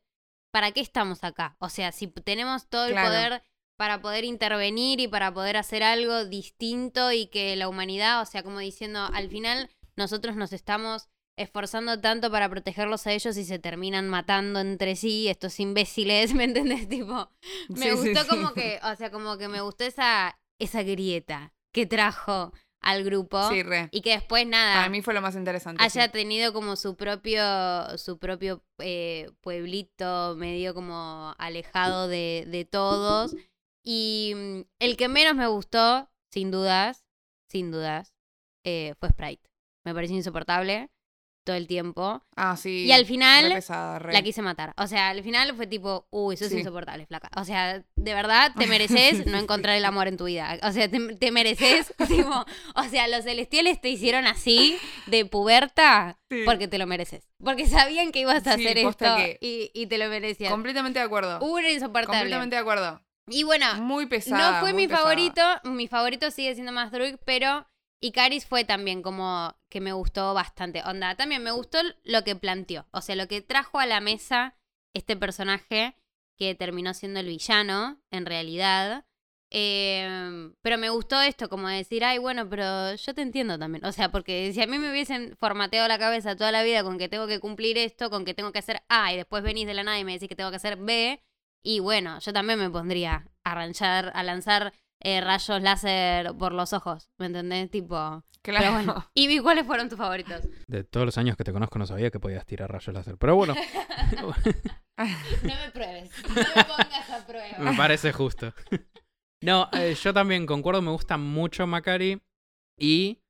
¿para qué estamos acá? O sea, si tenemos todo el poder para poder intervenir y para poder hacer algo distinto y que la humanidad, o sea, como diciendo, al final nosotros nos estamos esforzando tanto para protegerlos a ellos y se terminan matando entre sí, estos imbéciles, ¿me entendés? Tipo, me Sí, gustó sí. como que, o sea, como que me gustó esa, esa grieta que trajo al grupo re. y que después nada Para mí fue lo más interesante. haya tenido como su propio su propio eh, pueblito medio como alejado de, de todos y mm, el que menos me gustó sin dudas sin dudas eh, fue Sprite me pareció insoportable todo el tiempo Ah, sí. y al re final pesada, re. la quise matar. O sea, al final fue tipo, uy, eso es Sí. insoportable, flaca. O sea, de verdad te mereces no encontrar el amor en tu vida. O sea, te, te mereces, tipo, o sea, los celestiales te hicieron así, de puberta, Sí. porque te lo mereces. Porque sabían que ibas a Sí, hacer esto y, y te lo merecías. Completamente de acuerdo. Uno insoportable. Completamente de acuerdo. Y bueno, Muy pesada. no fue mi pesada. favorito, mi favorito sigue siendo más Druid, pero Icaris fue también como que me gustó bastante. Onda, también me gustó lo que planteó, o sea, lo que trajo a la mesa este personaje que terminó siendo el villano, en realidad. Eh, pero me gustó esto, como decir, ay, bueno, pero yo te entiendo también. O sea, porque si a mí me hubiesen formateado la cabeza toda la vida con que tengo que cumplir esto, con que tengo que hacer A y después venís de la nada y me decís que tengo que hacer B, y bueno, yo también me pondría a arranchar, a lanzar eh, rayos láser por los ojos, ¿me entendés? Tipo. Claro. Pero bueno. ¿Y cuáles fueron tus favoritos? De todos los años que te conozco no sabía que podías tirar rayos láser. Pero bueno, No me pruebes. No me pongas a me prueba. parece justo. No, eh, yo también concuerdo, me gusta mucho Macari. Y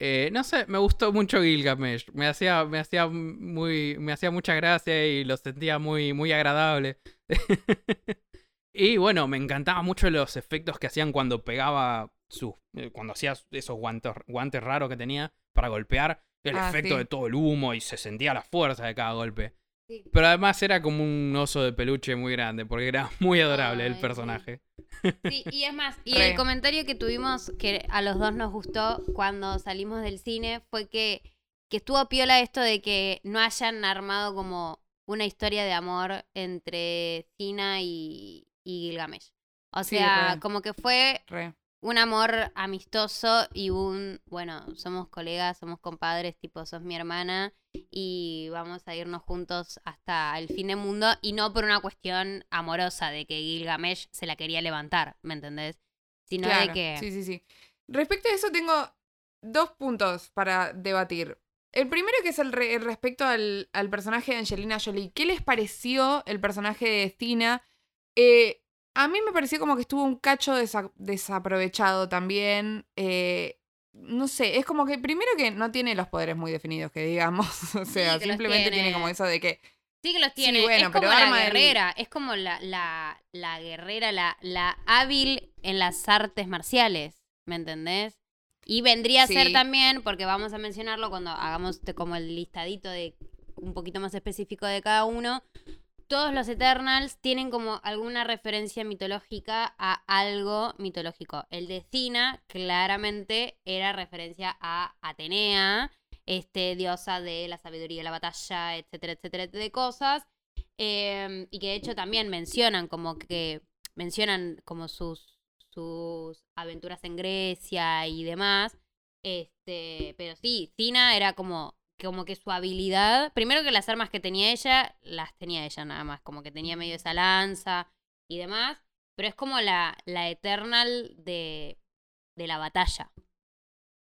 eh, no sé, me gustó mucho Gilgamesh. Me hacía, me hacía muy. Me hacía mucha gracia y lo sentía muy, muy agradable. y bueno, me encantaban mucho los efectos que hacían cuando pegaba sus. eh, cuando hacía esos guantes, guantes raros que tenía para golpear. El Ah, efecto sí. de todo el humo y se sentía la fuerza de cada golpe. Sí. Pero además era como un oso de peluche muy grande, porque era muy adorable Ay, el personaje. Sí, y es más, y el comentario que tuvimos que a los dos nos gustó cuando salimos del cine fue que, que estuvo piola esto de que no hayan armado como una historia de amor entre Tina y, y Gilgamesh. O sea, como que fue Re. un amor amistoso y un, bueno, somos colegas, somos compadres, tipo, sos mi hermana y vamos a irnos juntos hasta el fin del mundo y no por una cuestión amorosa de que Gilgamesh se la quería levantar, ¿me entendés? Sino de que... Sí, sí, sí. Respecto a eso tengo dos puntos para debatir. El primero que es el, re- el respecto al, al personaje de Angelina Jolie. ¿Qué les pareció el personaje de Tina? Eh, a mí me pareció como que estuvo un cacho desa- desaprovechado también. Eh, no sé, es como que primero que no tiene los poderes muy definidos, que digamos. O sea, simplemente tiene. tiene. como eso de que... Sí que los Sí, tiene. bueno, es como pero la arma el- guerrera, es como la, la, la guerrera, la, la hábil en las artes marciales, ¿me entendés? Y vendría a ser también, porque vamos a mencionarlo cuando hagamos como el listadito de un poquito más específico de cada uno, todos los Eternals tienen como alguna referencia mitológica a algo mitológico. El de Cina claramente era referencia a Atenea, este, diosa de la sabiduría la batalla, etcétera, etcétera, de cosas. Em, y que de hecho también mencionan como que mencionan como sus, sus aventuras en Grecia y demás. Este, pero sí, Cina era como como que su habilidad, primero que las armas que tenía ella, las tenía ella nada más, como que tenía medio esa lanza y demás, pero es como la, la Eternal de, de la batalla.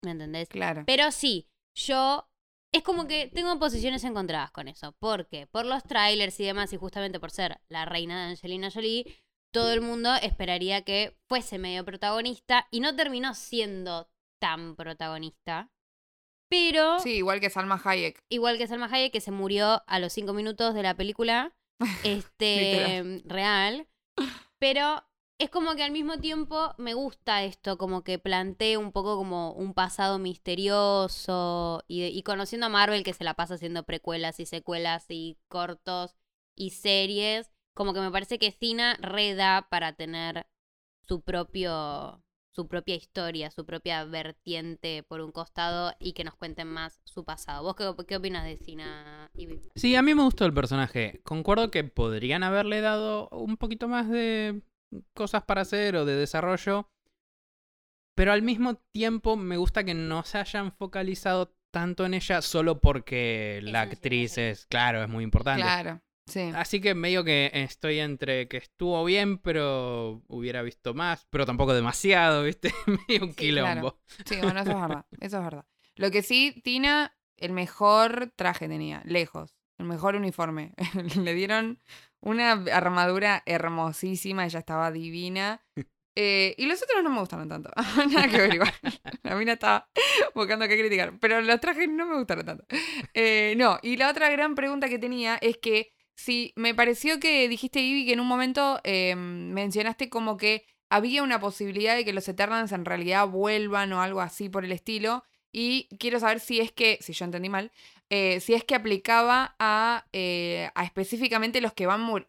¿Me entendés? Claro. Pero sí, yo es como que tengo posiciones encontradas con eso. porque Por los trailers y demás, y justamente por ser la reina de Angelina Jolie, todo el mundo esperaría que fuese medio protagonista y no terminó siendo tan protagonista. Pero. Sí, igual que Salma Hayek. Igual que Salma Hayek, que se murió a los cinco minutos de la película. este. real. Pero es como que al mismo tiempo me gusta esto, como que plantee un poco como un pasado misterioso. Y, y conociendo a Marvel que se la pasa haciendo precuelas y secuelas y cortos y series. Como que me parece que Cina reda para tener su propio su propia historia, su propia vertiente por un costado y que nos cuenten más su pasado. ¿Vos qué, opinas de Sina y Sí, a mí me gustó el personaje. Concuerdo que podrían haberle dado un poquito más de cosas para hacer o de desarrollo. Pero al mismo tiempo me gusta que no se hayan focalizado tanto en ella solo porque la actriz es, claro, es muy importante. Claro. Así que medio que estoy entre que estuvo bien, pero hubiera visto más, pero tampoco demasiado, ¿viste? medio un quilombo. Sí, bueno, eso es verdad. Eso es verdad. Lo que sí, Tina, el mejor traje tenía, lejos. El mejor uniforme. Le dieron una armadura hermosísima, ella estaba divina. Eh, y los otros no me gustaron tanto. Nada que ver igual. La mina estaba buscando qué criticar. Pero los trajes no me gustaron tanto. Eh, no, y la otra gran pregunta que tenía es que Sí, me pareció que dijiste, Ivy, que en un momento em, mencionaste como que había una posibilidad de que los Eternals en realidad vuelvan o algo así por el estilo. Y quiero saber si es que, si yo entendí mal, eh, si es que aplicaba a, eh, a específicamente los que van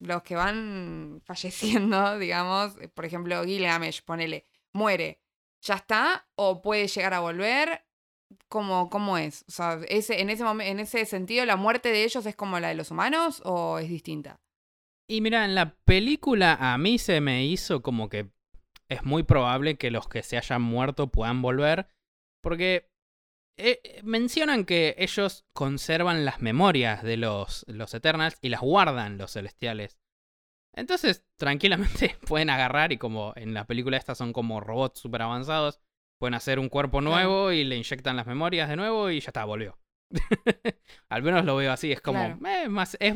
los que van falleciendo, digamos. Por ejemplo, Gilgamesh, ponele, muere. ¿Ya está? ¿O puede llegar a volver? ¿Cómo, cómo es? O sea, ese, en, ese en ese sentido, ¿la muerte de ellos es como la de los humanos o es distinta? Y mira, en la película a mí se me hizo como que es muy probable que los que se hayan muerto puedan volver, porque eh, mencionan que ellos conservan las memorias de los, los Eternals y las guardan los Celestiales. Entonces, tranquilamente pueden agarrar y como en la película estas son como robots super avanzados, Pueden hacer un cuerpo nuevo y le inyectan las memorias de nuevo y ya está, volvió. Al menos lo veo así, es como, eh, más, es,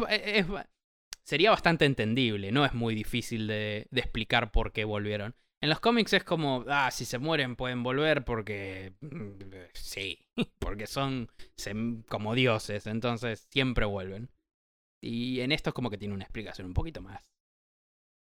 sería bastante entendible, no es muy difícil de, explicar por qué volvieron. En los cómics es como, ah, si se mueren pueden volver porque... Mm, sí, porque son como dioses, entonces siempre vuelven. Y en esto es como que tiene una explicación un poquito más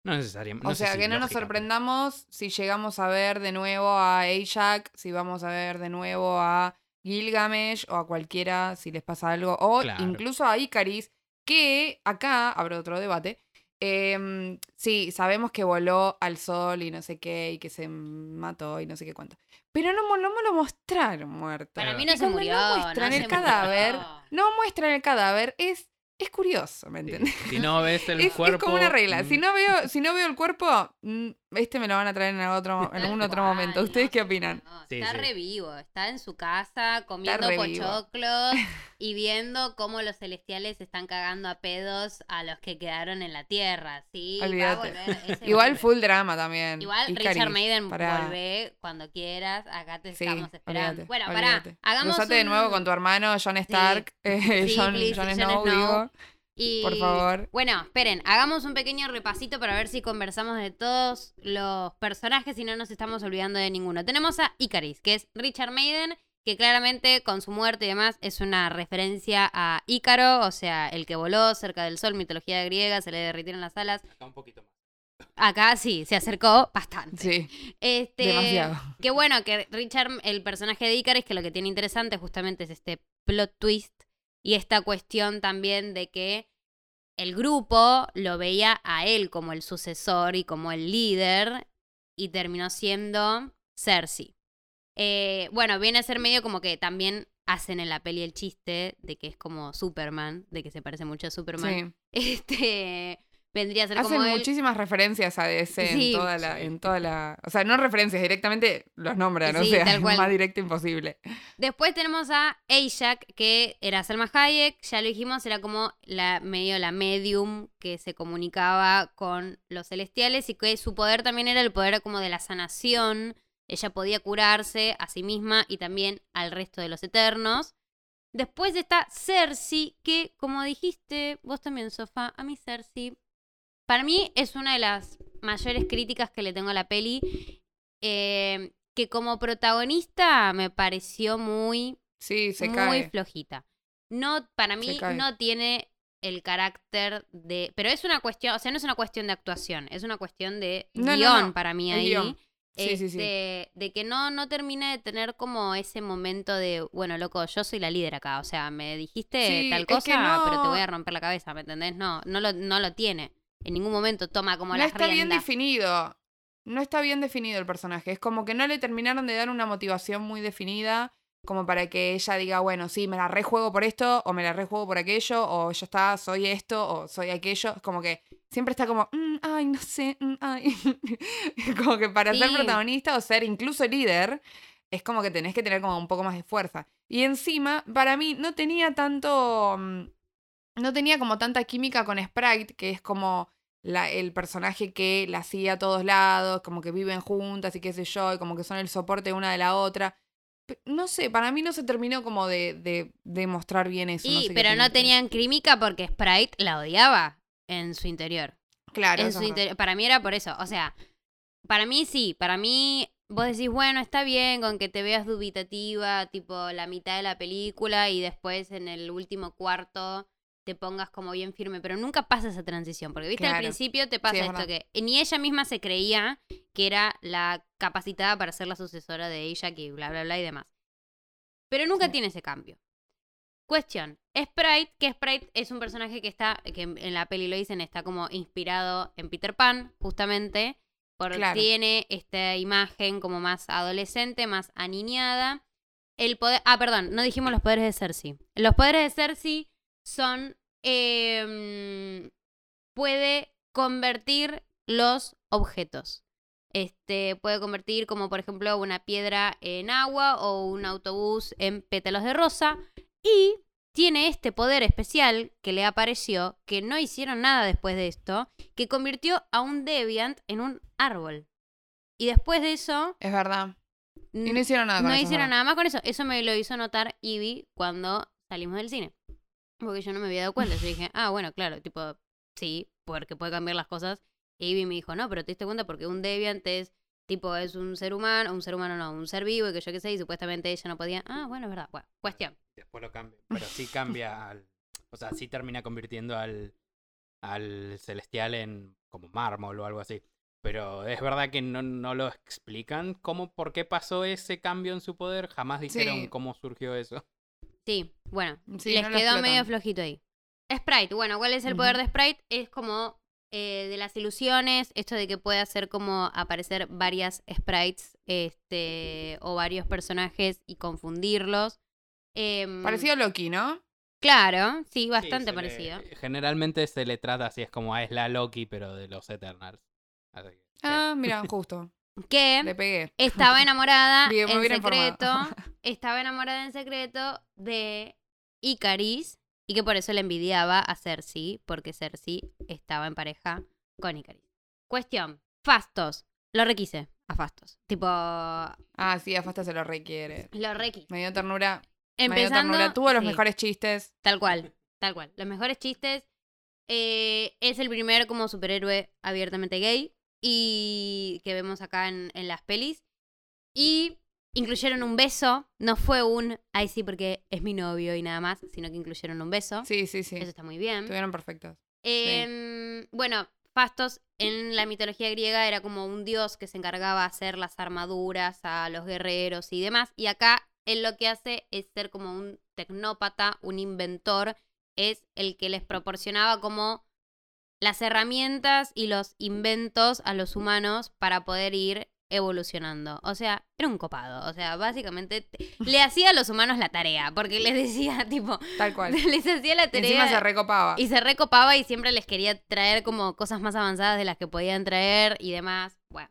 no necesariamente. o sea, que no nos sorprendamos si llegamos a ver de nuevo a Ajax, si vamos a ver de nuevo a Gilgamesh o a cualquiera si les pasa algo, o incluso a Icaris, que acá habrá otro debate. Em, sí, sabemos que voló al sol y no sé qué, y que se mató y no sé qué cuánto. Pero no, no me lo mostraron muerto. Para mí no se murió. No muestran el cadáver. No muestran el cadáver. Es es curioso, ¿me entiendes? Si no ves el cuerpo. Es como una regla. Si mm. no veo, si no veo el cuerpo, mm, este me lo van a traer en otro, en algún otro momento. ¿Ustedes qué opinan? está re vivo, está en su casa comiendo pochoclos y viendo cómo los celestiales están cagando a pedos a los que quedaron en la tierra, ¿sí? Igual full drama también. Igual Richard Maiden vuelve cuando quieras, acá te estamos esperando. bueno, pará, hagamos de nuevo con tu hermano John Stark, eh, John, Snow. Y, Por favor. Bueno, esperen, hagamos un pequeño repasito para ver si conversamos de todos los personajes y no nos estamos olvidando de ninguno. Tenemos a Icaris, que es Richard Maiden, que claramente con su muerte y demás es una referencia a Ícaro, o sea, el que voló cerca del sol, mitología griega, se le derritieron las alas. Acá un poquito más. Acá sí, se acercó bastante. Sí. Este, demasiado. Qué bueno que Richard, el personaje de Icaris, que lo que tiene interesante justamente es este plot twist y esta cuestión también de que el grupo lo veía a él como el sucesor y como el líder y terminó siendo Cersei. Eh, bueno, viene a ser medio como que también hacen en la peli el chiste de que es como Superman, de que se parece mucho a Superman. Sí. Este vendría a ser Hacen como él. muchísimas referencias a DC Sí. en toda la, en toda la. O sea, no referencias, directamente los nombran, o Sí, sea, tal es más directo imposible. Después tenemos a Ajax, que era Selma Hayek, ya lo dijimos, era como la medio la medium que se comunicaba con los celestiales y que su poder también era el poder como de la sanación. Ella podía curarse a sí misma y también al resto de los eternos. Después está Cersei, que como dijiste vos también, Sofa, a mí Cersei, para mí es una de las mayores críticas que le tengo a la peli. eh, que como protagonista me pareció muy, Sí, se muy cae. flojita. No, para mí no tiene el carácter de. Pero es una cuestión, o sea, no es una cuestión de actuación, es una cuestión de No, guion no, para mí ahí. guion. Sí, sí, sí. Este, De que no, no termine de tener como ese momento de, bueno, loco, yo soy la líder acá. O sea, me dijiste tal cosa, pero te voy a romper la cabeza, ¿me entendés? No, no lo, no lo tiene. En ningún momento toma como no está bien definido. No está bien definido el personaje. Es como que no le terminaron de dar una motivación muy definida. Como para que ella diga, bueno, sí, me la rejuego por esto, o me la rejuego por aquello, o ya está, soy esto, o soy aquello. Es como que siempre está como, "Mm, ay, no sé, mm, ay. como que para ser protagonista o ser incluso líder, es como que tenés que tener como un poco más de fuerza. Y encima, para mí, no tenía tanto. No tenía como tanta química con Sprite, que es como la, el personaje que la sigue a todos lados, como que viven juntas y qué sé yo, y como que son el soporte una de la otra. No sé, para mí no se terminó como de, de, de mostrar bien eso. no Y, sé qué pero no tenían química porque Sprite la odiaba en su interior. Claro, en su interior. Para mí era por eso. O sea, para mí sí. Para mí, vos decís, bueno, está bien con que te veas dubitativa, tipo la mitad de la película y después en el último cuarto te pongas como bien firme. Pero nunca pasa esa transición. Porque, viste, al principio te pasa es esto que ni ella misma se creía que era la capacitada para ser la sucesora de ella, que bla, bla, bla y demás. Pero nunca Sí. tiene ese cambio. Cuestión. Sprite, que Sprite es un personaje que está, que en en la peli lo dicen, está como inspirado en Peter Pan, justamente. Porque Claro. tiene esta imagen como más adolescente, más aniñada. El poder. Ah, perdón, no dijimos los poderes de Cersei. Los poderes de Cersei son. em, puede convertir los objetos. Este, puede convertir como por ejemplo una piedra en agua o un autobús en pétalos de rosa. Y tiene este poder especial que le apareció, que no hicieron nada después de esto, que convirtió a un Deviant en un árbol. Y después de eso, Es verdad. Y no hicieron nada con no eso, hicieron nada más con eso. Eso me lo hizo notar Ivy cuando salimos del cine. Porque yo no me había dado cuenta. Yo dije, ah, bueno, claro, tipo, sí, porque puede cambiar las cosas. Y Ivy me dijo, no, pero te diste cuenta porque un Deviant es, tipo, es un ser humano, un ser humano no, un ser vivo y que yo qué sé, y supuestamente ella no podía. Ah, bueno, es verdad. Bueno, cuestión. Después lo cambia. Pero sí cambia al. O sea, sí termina convirtiendo al. al celestial en. como mármol o algo así. Pero es verdad que no, no lo explican cómo, por qué pasó ese cambio en su poder. Jamás dijeron Sí. cómo surgió eso. Sí, bueno, Sí, les no quedó medio flojito ahí. Sprite, bueno, ¿cuál es el poder de Sprite? Es como eh, de las ilusiones, esto de que puede hacer como aparecer varias sprites este, o varios personajes y confundirlos. Em, Parecido a Loki, ¿no? Claro, sí, Sí, bastante le- parecido. generalmente se le trata así, es como ah, es la Loki, pero de los Eternals. Así que, sí. Ah, mira, justo. Que Le pegué. estaba enamorada en informado. secreto. estaba enamorada en secreto de Icaris y que por eso le envidiaba a Cersei, porque Cersei estaba en pareja con Icaris. Cuestión, Fastos. Lo requise a Fastos. Tipo, Ah, sí, a Fasta se lo requiere. lo requise. Me dio ternura. me dio Empezando, ternura. Tuvo los sí, mejores chistes. Tal cual, tal cual. Los mejores chistes. Eh, es el primer como superhéroe abiertamente gay y que vemos acá en, en las pelis. Y incluyeron un beso. No fue un, ay sí, porque es mi novio y nada más, sino que incluyeron un beso. Sí, sí, sí. Eso está muy bien. Estuvieron perfectos. Em, Bueno, Fastos en la mitología griega era como un dios que se encargaba de hacer las armaduras a los guerreros y demás. Y acá él lo que hace es ser como un tecnópata, un inventor. Es el que les proporcionaba como las herramientas y los inventos a los humanos para poder ir evolucionando. O sea, era un copado. O sea, básicamente le hacía a los humanos la tarea, porque les decía, tipo, Tal cual. les hacía la Y Encima se tarea recopaba. y se recopaba y siempre les quería traer como cosas más avanzadas de las que podían traer y demás. Bueno.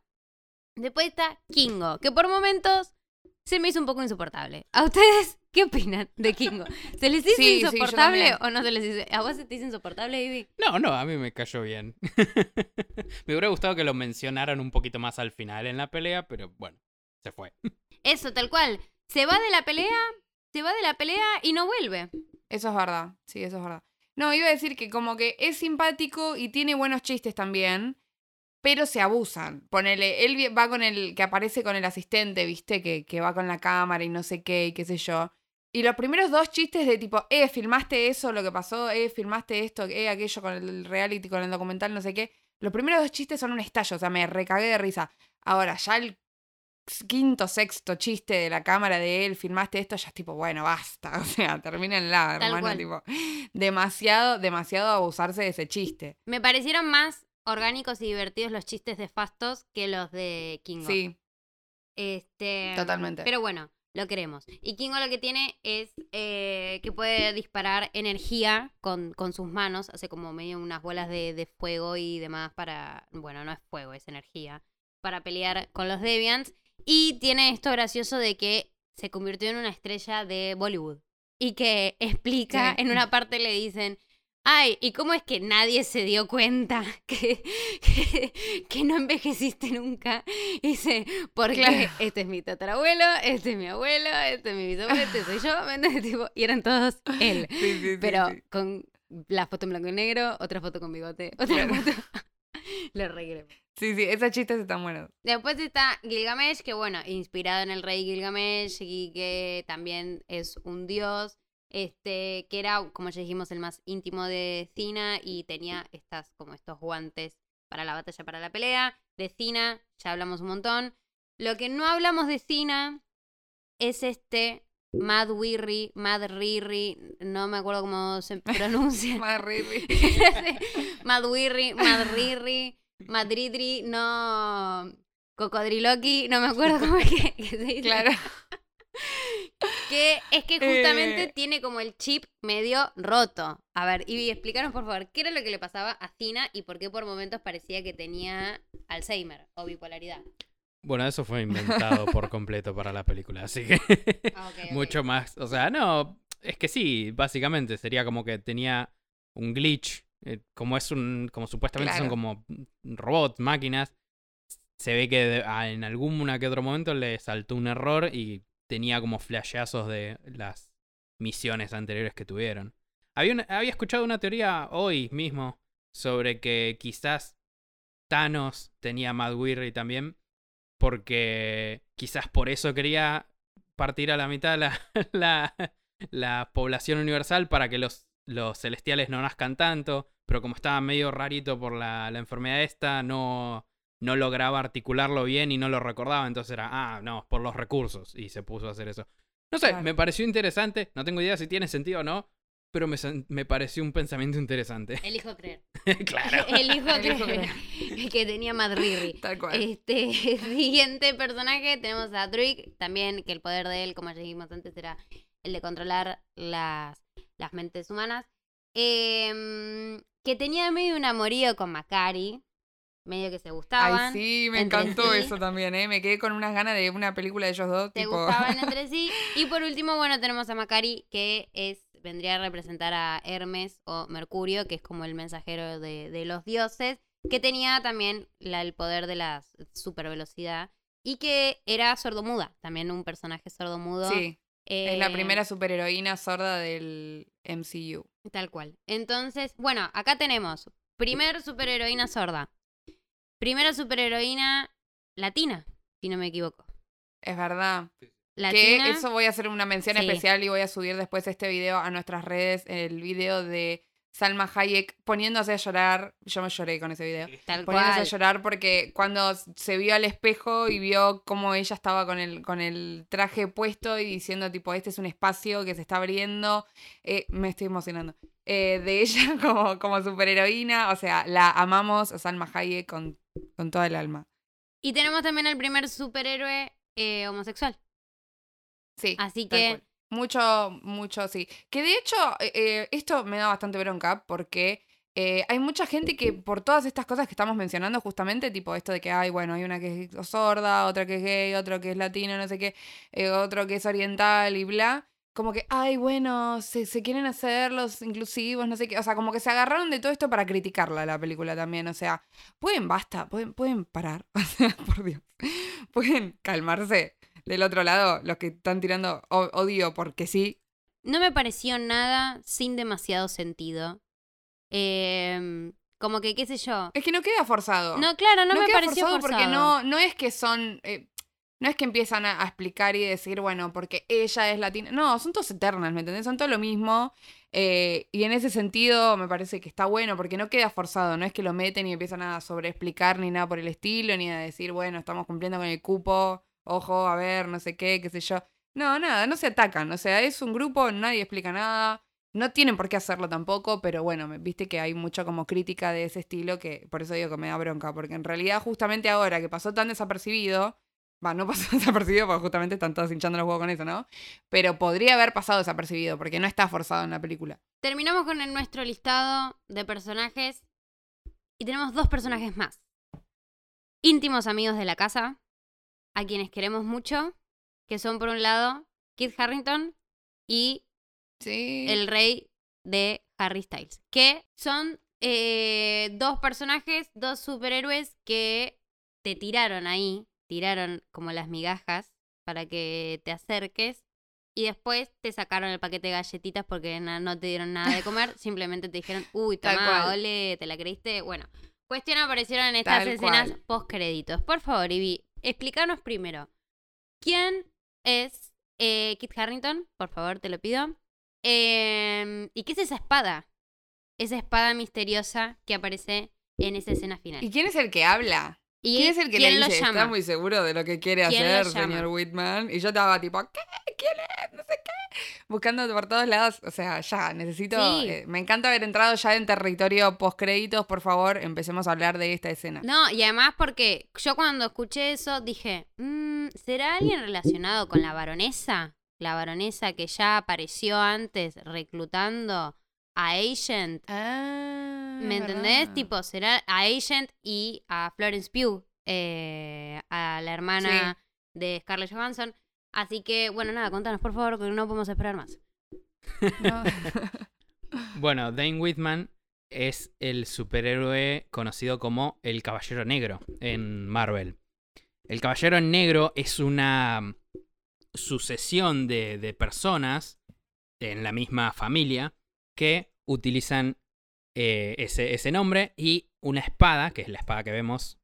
Después está Kingo, que por momentos se me hizo un poco insoportable. ¿A ustedes qué opinan de Kingo? ¿Se les hizo Sí, insoportable o no se les hizo? ¿A vos se te hizo insoportable, Ivy? No, no, a mí me cayó bien. me hubiera gustado que lo mencionaran un poquito más al final en la pelea, pero bueno, se fue. Eso, tal cual. Se va de la pelea, se va de la pelea y no vuelve. Eso es verdad, sí, eso es verdad. No, iba a decir que como que es simpático y tiene buenos chistes también, pero se abusan. Ponele, él va con el, que aparece con el asistente, viste, que, que va con la cámara y no sé qué y qué sé yo. Y los primeros dos chistes de tipo, eh, filmaste eso, lo que pasó, eh, filmaste esto, eh, aquello con el reality, con el documental, no sé qué. Los primeros dos chistes son un estallo, o sea, me recagué de risa. Ahora, ya el quinto, sexto chiste de la cámara de él, filmaste esto, ya es tipo, bueno, basta. O sea, termínenla, Tal hermano. cual. Tipo, demasiado, demasiado abusarse de ese chiste. Me parecieron más orgánicos y divertidos los chistes de Fastos que los de Kingo. Sí, Este, Totalmente. Pero bueno, lo queremos. Y Kingo lo que tiene es eh, que puede disparar energía con, con sus manos. Hace como medio unas bolas de, de fuego y demás para. Bueno, no es fuego, es energía. Para pelear con los Deviants. Y tiene esto gracioso de que se convirtió en una estrella de Bollywood. Y que explica, Sí. en una parte le dicen. Ay, ¿y cómo es que nadie se dio cuenta que, que, que no envejeciste nunca? Y dice, porque Claro. este es mi tatarabuelo, este es mi abuelo, este es mi bisabuelo, este soy yo. Tipo, y eran todos él. sí, sí, Pero sí. con la foto en blanco y negro, otra foto con bigote, otra Claro. foto. Lo regremo. Sí, sí, esos chistes están buenos. Después está Gilgamesh, que bueno, inspirado en el rey Gilgamesh y que también es un dios, este, que era, como ya dijimos, el más íntimo de Cina y tenía estas, como estos guantes para la batalla, para la pelea. De Cina, ya hablamos un montón. Lo que no hablamos de Cina es este Mad Wirri, Mad Riri, no me acuerdo cómo se pronuncia. Más Riri. Madwirri, Madriri, Madridri, no. Cocodriloqui, no me acuerdo cómo es que, que se dice. Claro. Que es que justamente Eh. tiene como el chip medio roto. A ver, Ivy, explícanos por favor, ¿qué era lo que le pasaba a Cina y por qué por momentos parecía que tenía Alzheimer o bipolaridad? Bueno, eso fue inventado por completo para la película, así que Ah, mucho más. O sea, no, es que sí, básicamente sería como que tenía un glitch. eh, como es un, como supuestamente son como robots, máquinas. Se ve que de- a- en algún que otro momento le saltó un error y tenía como flashazos de las misiones anteriores que tuvieron. Había, había escuchado una teoría hoy mismo sobre que quizás Thanos tenía Mad Weary también, porque quizás por eso quería partir a la mitad la, la, la población universal para que los, los celestiales no nazcan tanto, pero como estaba medio rarito por la, la enfermedad esta, no, no lograba articularlo bien y no lo recordaba, entonces era, ah, no, por los recursos, y se puso a hacer eso. No sé, Claro. me pareció interesante, no tengo idea si tiene sentido o no, pero me, me pareció un pensamiento interesante. Elijo creer. claro. Elijo creer que tenía Madriri. Tal cual. Este siguiente personaje tenemos a Druig, también que el poder de él, como ya dijimos antes, era el de controlar las, las mentes humanas. Em, que tenía medio un amorío con Macari, medio que se gustaban. Ay, sí, me encantó sí. eso también, ¿eh? Me quedé con unas ganas de una película de ellos dos. Se tipo... gustaban entre sí. Y por último, bueno, tenemos a Macari, que es vendría a representar a Hermes o Mercurio, que es como el mensajero de, de los dioses, que tenía también la- el poder de la super velocidad y que era sordomuda, también un personaje sordomudo. Sí, es la Eh, primera superheroína sorda del MCU. Tal cual. Entonces, bueno, acá tenemos primer superheroína sorda, primera superheroína latina, si no me equivoco. Es verdad. Latina. Que eso voy a hacer una mención Sí. especial y voy a subir después este video a nuestras redes, el video de Salma Hayek poniéndose a llorar. Yo me lloré con ese video. Tal Poniéndose a llorar porque cuando se vio al espejo y vio cómo ella estaba con el, con el traje puesto y diciendo tipo, este es un espacio que se está abriendo, eh, me estoy emocionando. Eh, de ella como, como superheroína, o sea, la amamos a Salma Hayek con, con toda el alma. Y tenemos también el primer superhéroe eh, homosexual. Sí. Así que. Mucho, mucho, sí. Que de hecho, eh, eh, esto me da bastante bronca porque eh, hay mucha gente que por todas estas cosas que estamos mencionando, justamente, tipo esto de que hay, bueno, hay una que es sorda, otra que es gay, otro que es latino, no sé qué, eh, otro que es oriental y bla. Como que, ay, bueno, se, se quieren hacer los inclusivos, no sé qué. O sea, como que se agarraron de todo esto para criticarla la película también. O sea, pueden, basta, pueden, pueden parar. O sea, por Dios. Pueden calmarse del otro lado, los que están tirando odio porque sí. no me pareció nada sin demasiado sentido. Em, como que, qué sé yo. Es que no queda forzado. No, claro, no, me queda pareció forzado forzado. porque no, no es que son. eh, no es que empiezan a, explicar y decir, bueno, porque ella es latina. No, son todos eternas, ¿me entendés? Son todo lo mismo. eh, y en ese sentido me parece que está bueno porque no queda forzado. No es que lo meten y empiezan a sobreexplicar ni nada por el estilo, ni a decir, bueno, estamos cumpliendo con el cupo, ojo, a ver, no sé qué, qué sé yo. No, nada, no se atacan. O sea, es un grupo, nadie explica nada. No tienen por qué hacerlo tampoco, pero bueno, viste que hay mucha como crítica de ese estilo que por eso digo que me da bronca, porque en realidad justamente ahora que pasó tan desapercibido, va, no pasó desapercibido porque justamente están todos hinchando los huevos con eso, ¿no? Pero podría haber pasado desapercibido porque no está forzado en la película. Terminamos con el- nuestro listado de personajes. Y tenemos dos personajes más. Íntimos amigos de la casa, a quienes queremos mucho, que son por un lado Kit Harrington y Sí. el rey de Harry Styles. Que son eh, dos personajes, dos superhéroes que te tiraron ahí, tiraron como las migajas para que te acerques. Y después te sacaron el paquete de galletitas porque no te dieron nada de comer. simplemente te dijeron, uy, cual. ole, te la creíste. Bueno, cuestión aparecieron en estas Tal escenas cual. post créditos. Por favor, Ivy, explícanos primero. ¿Quién es eh, Kit Harrington? Por favor, te lo pido. Em, ¿Y qué es esa espada? Esa espada misteriosa que aparece en esa escena final. ¿Y quién es el que habla? ¿Y ¿Quién es el que quién le lo dice? llama? Está muy seguro de lo que quiere ¿Quién lo hacer, señor Whitman. Y yo estaba tipo, ¿qué? ¿Quién es? No sé qué. Buscando por todos lados. O sea, ya, necesito. Sí. eh, me encanta haber entrado ya en territorio postcréditos. Por favor, empecemos a hablar de esta escena. No, y además porque yo cuando escuché eso dije, mm, ¿será alguien relacionado con la baronesa? La baronesa que ya apareció antes reclutando a Agent. Ah, ¿Me entendés? verdad. Tipo, será a Agent y a Florence Pugh, eh, a la hermana de Scarlett Johansson. Así que, bueno, nada, contanos por favor, que no podemos esperar más. No. Bueno, Dane Whitman es el superhéroe conocido como el Caballero Negro en Marvel. El Caballero Negro es una sucesión de, de personas en la misma familia que utilizan eh, ese, ese nombre y una espada, que es la espada que vemos.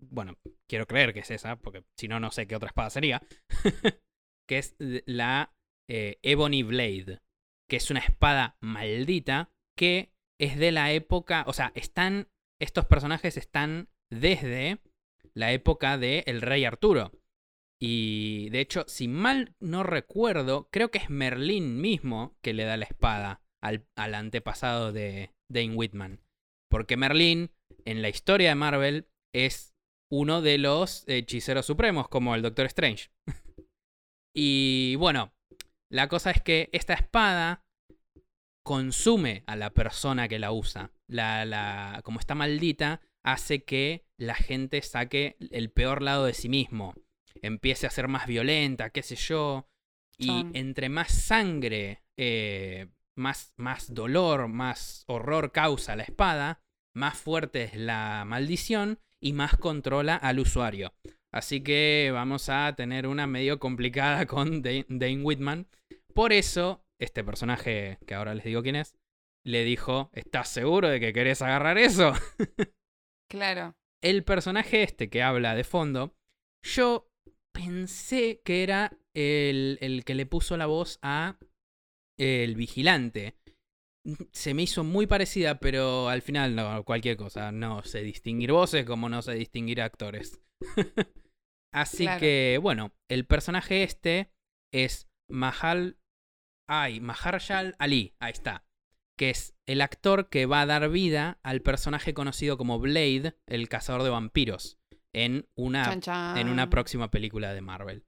bueno, quiero creer que es esa, porque si no, no sé qué otra espada sería. que es la eh, Ebony Blade que es una espada maldita que es de la época, o sea, están, estos personajes están desde la época de el rey Arturo. Y de hecho, si mal no recuerdo, creo que es Merlín mismo que le da la espada al, al antepasado de Dane Whitman. Porque Merlín, en la historia de Marvel, es uno de los hechiceros supremos, como el Doctor Strange. y bueno, la cosa es que esta espada consume a la persona que la usa. La, la, como está maldita, hace que la gente saque el peor lado de sí mismo. Empiece a ser más violenta, qué sé yo. Y entre más sangre, eh, más, más dolor, más horror causa la espada, más fuerte es la maldición y más controla al usuario. Así que vamos a tener una medio complicada con Da- Dane Whitman. Por eso, este personaje, que ahora les digo quién es, le dijo, ¿estás seguro de que querés agarrar eso? Claro. El personaje este que habla de fondo, yo pensé que era el, el que le puso la voz a el vigilante. se me hizo muy parecida, pero al final no, cualquier cosa. No sé distinguir voces como no sé distinguir actores. Así Claro. que, bueno, el personaje este es Mahal. Ay, Maharshal Ali, ahí está. Que es el actor que va a dar vida al personaje conocido como Blade, el cazador de vampiros, en una, Chan, chan. en una próxima película de Marvel.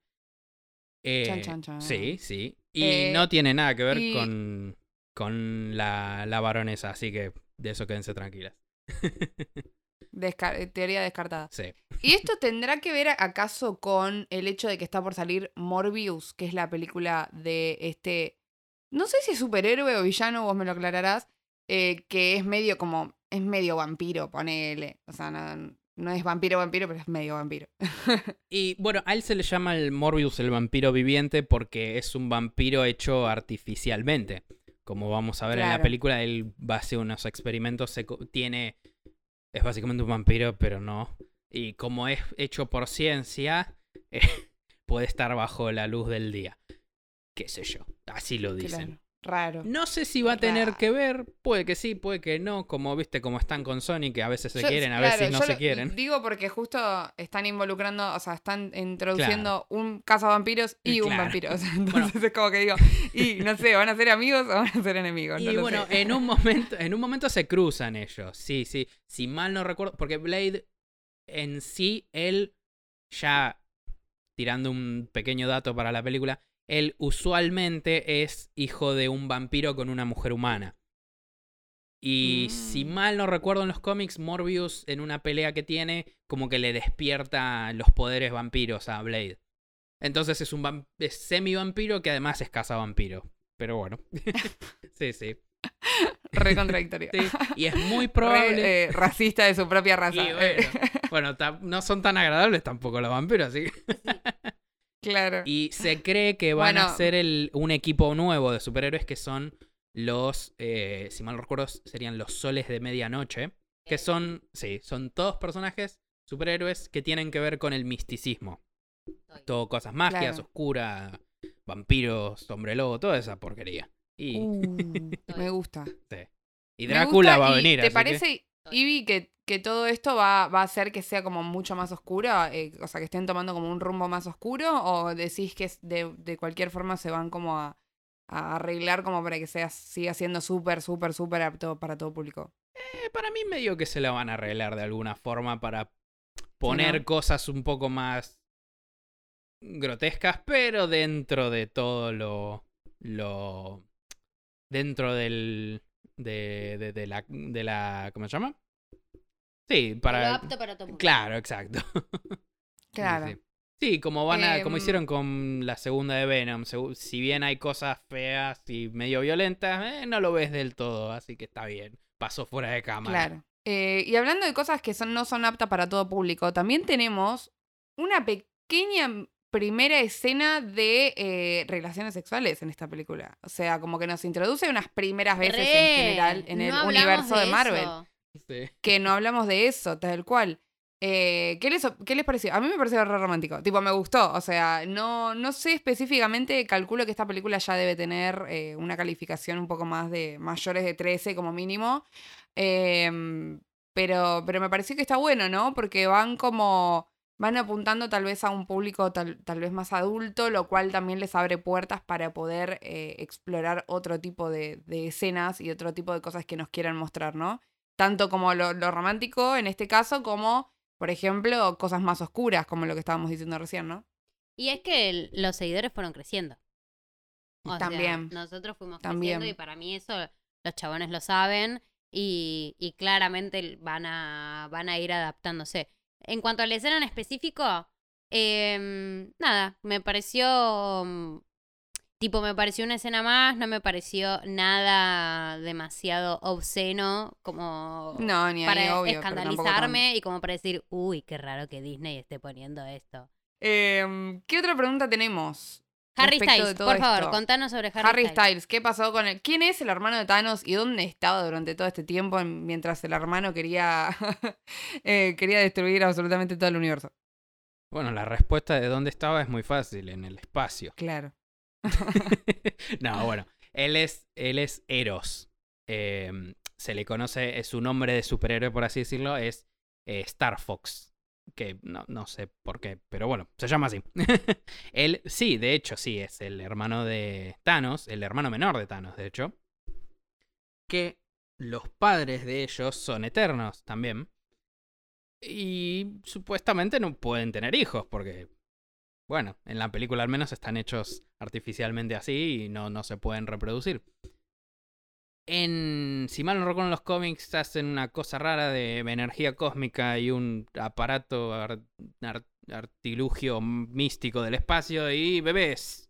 Eh, Chan. Sí, sí. Y Eh, no tiene nada que ver y- con, con la, la baronesa, así que de eso quédense tranquilas. Eh, teoría descartada. sí. ¿Y esto tendrá que ver acaso con el hecho de que está por salir Morbius, que es la película de este, no sé si es superhéroe o villano, vos me lo aclararás, eh, que es medio como, es medio vampiro, ponele. O sea, no, no es vampiro vampiro, pero es medio vampiro. Y bueno, a él se le llama el Morbius el vampiro viviente porque es un vampiro hecho artificialmente. Como vamos a ver en la película, él va a hacer unos experimentos, se tiene... Es básicamente un vampiro, pero no. Y como es hecho por ciencia, eh, puede estar bajo la luz del día. Qué sé yo, así lo dicen. Claro, Raro. No sé si va a tener Raro. que ver, puede que sí, puede que no, como viste, como están con Sony, que a veces se Yo- quieren, a claro, veces no se quieren. Digo porque justo están involucrando, o sea, están introduciendo un cazavampiros y un Claro. vampiro. O sea, entonces es como que digo, y no sé, ¿van a ser amigos o van a ser enemigos? No Y bueno, sé. en un momento, en un momento se cruzan ellos. Sí, sí. Si mal no recuerdo. Porque Blade en sí, él ya tirando un pequeño dato para la película, él usualmente es hijo de un vampiro con una mujer humana. Y si Mm. mal no recuerdo en los cómics, Morbius en una pelea que tiene, como que le despierta los poderes vampiros a Blade. Entonces es un vam- es semi-vampiro que además es cazavampiro. Pero bueno. sí, sí. Re contradictorio. Sí, y es muy Re, probable. eh, racista de su propia raza. Y bueno, bueno, no son tan agradables tampoco los vampiros, así que- claro. Y se cree que van a ser el, un equipo nuevo de superhéroes que son los, eh, si mal no recuerdo, serían los soles de medianoche. Que son, sí, son todos personajes superhéroes que tienen que ver con el misticismo. Todo cosas magias, Claro. oscuras, vampiros, hombre lobo, toda esa porquería. Y, Uh, me gusta. sí. y Drácula gusta va a venir. ¿Te así que- parece, Ivy, que, que todo esto va, va a hacer que sea como mucho más oscuro? Eh, o sea, que estén tomando como un rumbo más oscuro? ¿O decís que de, de cualquier forma se van como a, a arreglar como para que sea, siga siendo súper, súper, súper apto para todo público? Eh, para mí medio que se la van a arreglar de alguna forma para poner ¿no? cosas un poco más grotescas, pero dentro de todo lo... lo dentro del... De, de, de la, de la... ¿Cómo se llama? Sí, Lo para... apto para todo mundo. Claro, exacto. Claro. Sí, Sí, como van a, como Em, hicieron con la segunda de Venom. Si bien hay cosas feas y medio violentas, eh, no lo ves del todo, así que está bien. Pasó fuera de cámara. Claro. Eh, y hablando de cosas que son, no son aptas para todo público, también tenemos una pequeña primera escena de eh, relaciones sexuales en esta película. O sea, como que nos introduce unas primeras veces en general en no el universo de, de Marvel. Sí. Que no hablamos de eso, tal cual. Eh, ¿qué, les, ¿Qué les pareció? A mí me pareció re romántico. Tipo, me gustó. O sea, no, no sé específicamente, calculo que esta película ya debe tener eh, una calificación un poco más de mayores de 13 como mínimo. Em, pero, pero me pareció que está bueno, ¿no? Porque van como. Van apuntando tal vez a un público tal, tal vez más adulto, lo cual también les abre puertas para poder eh, explorar otro tipo de, de escenas y otro tipo de cosas que nos quieran mostrar, ¿no? Tanto como lo, lo romántico en este caso, como, por ejemplo, cosas más oscuras, como lo que estábamos diciendo recién, ¿no? Y es que el- los seguidores fueron creciendo. O sea, También. nosotros fuimos También. creciendo y para mí eso los chabones lo saben y, y claramente van a, van a ir adaptándose. En cuanto a la escena en específico, em, nada, me pareció... mm, Tipo, me pareció una escena más, no me pareció nada demasiado obsceno como No, ni ahí, para obvio. escandalizarme y como para decir, uy, qué raro que Disney esté poniendo esto. Em, ¿Qué otra pregunta tenemos? Harry Styles, por favor, contanos sobre Harry, Harry, Styles. Styles, ¿qué pasó con él? ¿Quién es el hermano de Thanos y dónde estaba durante todo este tiempo en- mientras el hermano quería, eh, quería destruir absolutamente todo el universo? Bueno, la respuesta de dónde estaba es muy fácil, en el espacio. Claro. no, bueno, él es, él es Eros. eh, se le conoce, es su nombre de superhéroe, por así decirlo, es eh, Star Fox. Que no, no sé por qué, pero bueno, se llama así. Él, sí, de hecho, sí, es el hermano de Thanos, el hermano menor de Thanos, de hecho. Que los padres de ellos son eternos también. Y supuestamente no pueden tener hijos, porque, bueno, en la película al menos están hechos artificialmente así y no, no se pueden reproducir. En, si mal no recuerdo, en los cómics hacen una cosa rara de energía cósmica y un aparato ar- ar- artilugio místico del espacio y bebés.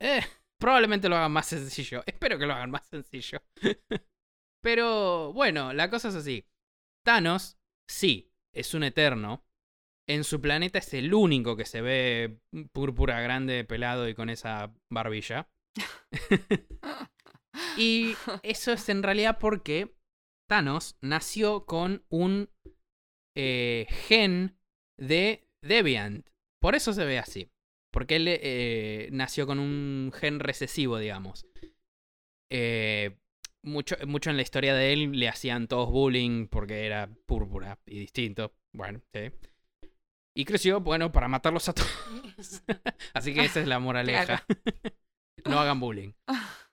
Eh, probablemente lo hagan más sencillo. Espero que lo hagan más sencillo. Pero bueno, la cosa es así. Thanos, sí, es un eterno. En su planeta es el único que se ve púrpura grande, pelado y con esa barbilla. Y eso es en realidad porque Thanos nació con un eh, gen de Deviant. Por eso se ve así. Porque él eh, nació con un gen recesivo, digamos. Eh, mucho, mucho en la historia de él le hacían todos bullying porque era púrpura y distinto. Bueno, sí. Y creció, bueno, para matarlos a todos. Así que esa es la moraleja. no hagan bullying.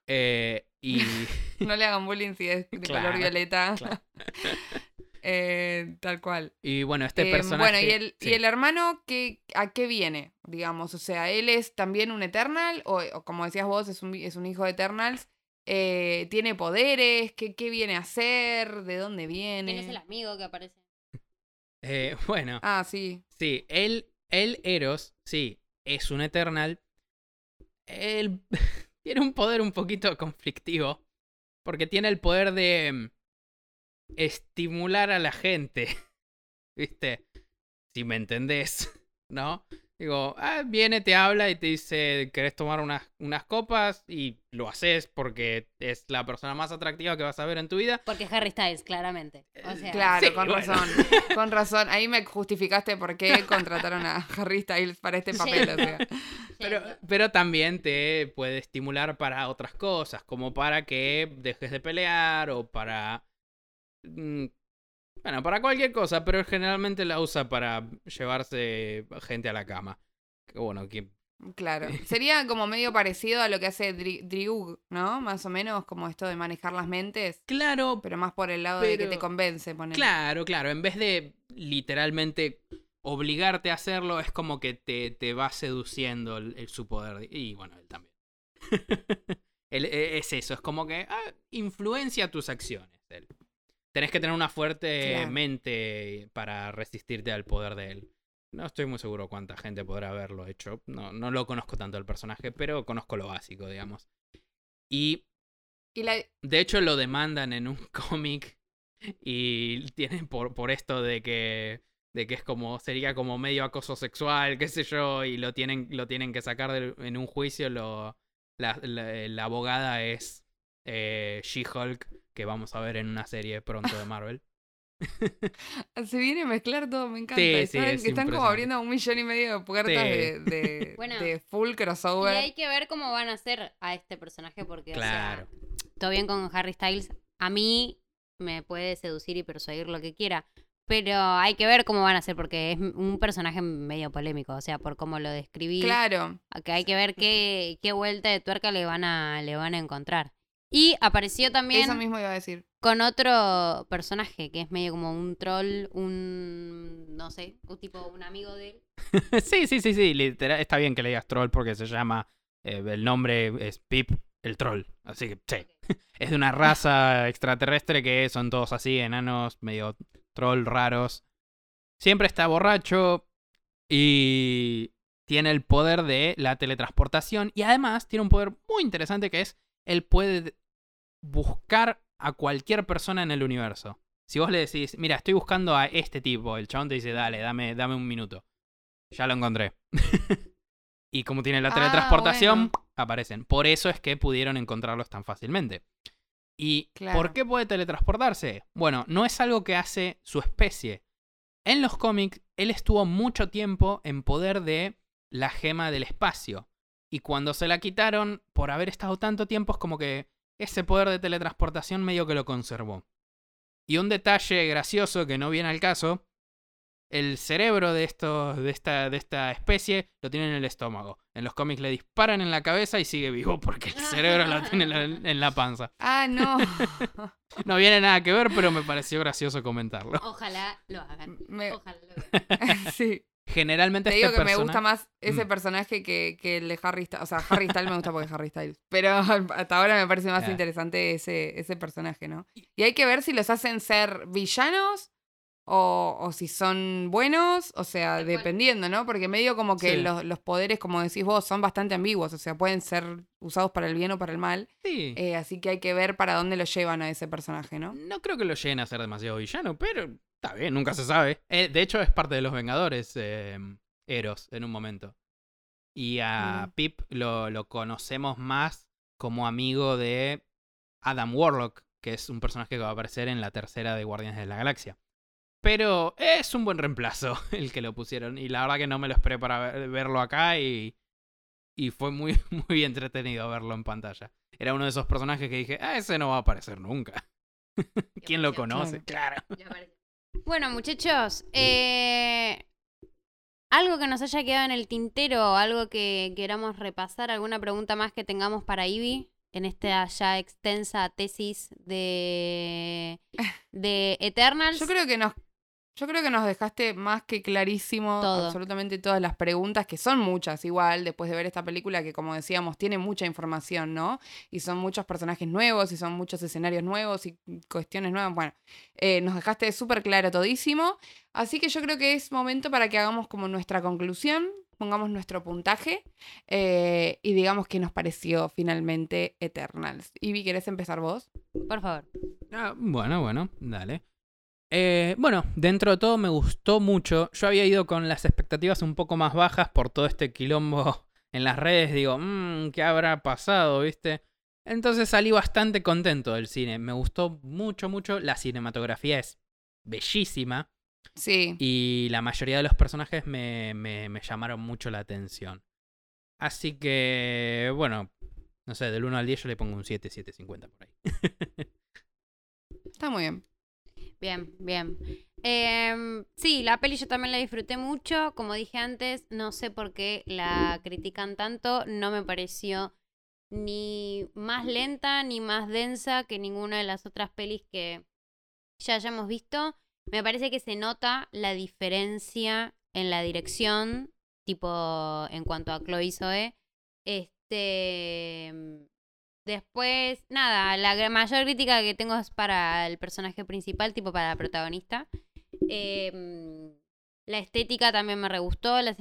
Eh, y No le hagan bullying si es de Claro, color violeta. claro. Eh, tal cual. Y bueno, este Eh, personaje. Bueno, ¿y el, sí. ¿y el hermano qué, a qué viene? Digamos, o sea, ¿él es también un Eternal? O, o como decías vos, es un, es un hijo de Eternals. Eh, ¿Tiene poderes? ¿Qué, ¿Qué viene a hacer? ¿De dónde viene? ¿Quién es el amigo que aparece? Eh, bueno, Ah, sí. sí, él, él, Eros, sí, es un Eternal. Él tiene un poder un poquito conflictivo. Porque tiene el poder de mm, estimular a la gente. ¿Viste? Si me entendés, ¿no? Digo, ah, viene, te habla y te dice, ¿querés tomar unas, unas copas? Y lo haces porque es la persona más atractiva que vas a ver en tu vida. Porque es Harry Styles, claramente. O sea, Claro, sí, con bueno. razón. Con razón. Ahí me justificaste por qué contrataron a Harry Styles para este Sí. papel. O sea. Pero, pero también te puede estimular para otras cosas, como para que dejes de pelear o para... Bueno, para cualquier cosa, pero él generalmente la usa para llevarse gente a la cama. Que bueno, que... Claro. Sería como medio parecido a lo que hace Dri- Driug, ¿no? Más o menos como esto de manejar las mentes, Claro, pero más por el lado de que te convence, poner. claro, claro. En vez de literalmente obligarte a hacerlo, es como que te, te va seduciendo el, el- su poder. Y bueno, él también. Él- e- es eso, es como que ah, influencia tus acciones. Él. Tenés que tener una fuerte Claro. mente para resistirte al poder de él. No estoy muy seguro cuánta gente podrá haberlo hecho. No, no lo conozco tanto el personaje, pero conozco lo básico, digamos. Y Y la, de hecho, lo demandan en un cómic y tienen por, por esto de que, de que es como, sería como medio acoso sexual, qué sé yo, y lo tienen, lo tienen que sacar en un juicio. Lo, la, la- la abogada es eh, She-Hulk, que vamos a ver en una serie pronto de Marvel. se viene a mezclar todo, me encanta. Sí, sí, Están, es están como abriendo un millón y medio de puertas Sí. de, de, Bueno. de full Y crossover. hay que ver cómo van a hacer a este personaje porque, o sea, todo bien con Harry Styles. A mí me puede seducir y persuadir lo que quiera. Pero hay que ver cómo van a hacer porque es un personaje medio polémico. O sea, por cómo lo describí. Claro. Que hay que ver qué, qué vuelta de tuerca le van a, le van a encontrar. Y apareció también Eso mismo iba a decir. con otro personaje que es medio como un troll, un. no sé, un tipo, un amigo de él. sí, sí, sí, sí, literal, está bien que le digas troll porque se llama, eh, el nombre es Pip el troll, así que sí. Es de una raza extraterrestre que son todos así, enanos, medio troll raros. Siempre está borracho y tiene el poder de la teletransportación y además tiene un poder muy interesante que es él puede buscar a cualquier persona en el universo. Si vos le decís, mira, estoy buscando a este tipo, el chabón te dice, dale, dame, dame un minuto. Ya lo encontré. y como tiene la Ah, teletransportación, bueno. aparecen. Por eso es que pudieron encontrarlos tan fácilmente. ¿Y Claro. por qué puede teletransportarse? Bueno, no es algo que hace su especie. En los cómics, él estuvo mucho tiempo en poder de la gema del espacio. Y cuando se la quitaron, por haber estado tanto tiempo, es como que ese poder de teletransportación medio que lo conservó. Y un detalle gracioso que no viene al caso, el cerebro de, estos, de, esta, de esta especie lo tiene en el estómago. En los cómics le disparan en la cabeza y sigue vivo porque el cerebro lo tiene en la, en la panza. Ah, no. No viene nada que ver, pero me pareció gracioso comentarlo. Ojalá lo hagan. Me- Ojalá lo hagan. sí. Generalmente Te este digo que me gusta más ese Mm. personaje que, que el de Harry Styles. O sea, Harry Styles me gusta porque es Harry Styles. Pero hasta ahora me parece más Claro. interesante ese, ese personaje, ¿no? Y hay que ver si los hacen ser villanos o, o si son buenos. O sea, dependiendo, ¿no? Porque medio como que Sí. los, los poderes, como decís vos, son bastante ambiguos. O sea, pueden ser usados para el bien o para el mal. Sí. Eh, así que hay que ver para dónde lo llevan a ese personaje, ¿no? No creo que lo lleguen a ser demasiado villano, pero está bien, nunca se sabe. Eh, de hecho, es parte de los Vengadores, eh, Eros, en un momento. Y a. Pip lo, lo conocemos más como amigo de Adam Warlock, que es un personaje que va a aparecer en la tercera de Guardianes de la Galaxia. Pero es un buen reemplazo el que lo pusieron. Y la verdad que no me lo esperé para ver- verlo acá y, y fue muy, muy entretenido verlo en pantalla. Era uno de esos personajes que dije, ah, ese no va a aparecer nunca. ¿Quién lo conoce? Claro. Bueno, muchachos, eh, algo que nos haya quedado en el tintero, algo que queramos repasar, alguna pregunta más que tengamos para Ivy en esta ya extensa tesis de, de Eternals. Yo creo que nos, yo creo que nos dejaste más que clarísimo Todo. absolutamente todas las preguntas, que son muchas igual, después de ver esta película que como decíamos, tiene mucha información, ¿no? Y son muchos personajes nuevos y son muchos escenarios nuevos y cuestiones nuevas. Bueno, eh, nos dejaste súper claro todísimo. Así que yo creo que es momento para que hagamos como nuestra conclusión, pongamos nuestro puntaje eh, y digamos qué nos pareció finalmente Eternals. Ivy, ¿querés empezar vos? Por favor. Ah, bueno, bueno, dale. Eh, bueno, dentro de todo me gustó mucho. Yo había ido con las expectativas un poco más bajas por todo este quilombo en las redes. Digo, mmm, ¿qué habrá pasado, viste? Entonces salí bastante contento del cine. Me gustó mucho, mucho. La cinematografía es bellísima. Sí. Y la mayoría de los personajes me, me, me llamaron mucho la atención. Así que, bueno, no sé, del 1 al 10 yo le pongo un 7, 7.50 por ahí. Está muy bien. Bien, bien. Em, sí, la peli yo también la disfruté mucho. Como dije antes, no sé por qué la critican tanto. No me pareció ni más lenta ni más densa que ninguna de las otras pelis que ya hayamos visto. Me parece que se nota la diferencia en la dirección, tipo en cuanto a Chloe Zoe. Este. Después, nada, la mayor crítica que tengo es para el personaje principal, tipo para la protagonista. Em, la estética también me re gustó, la,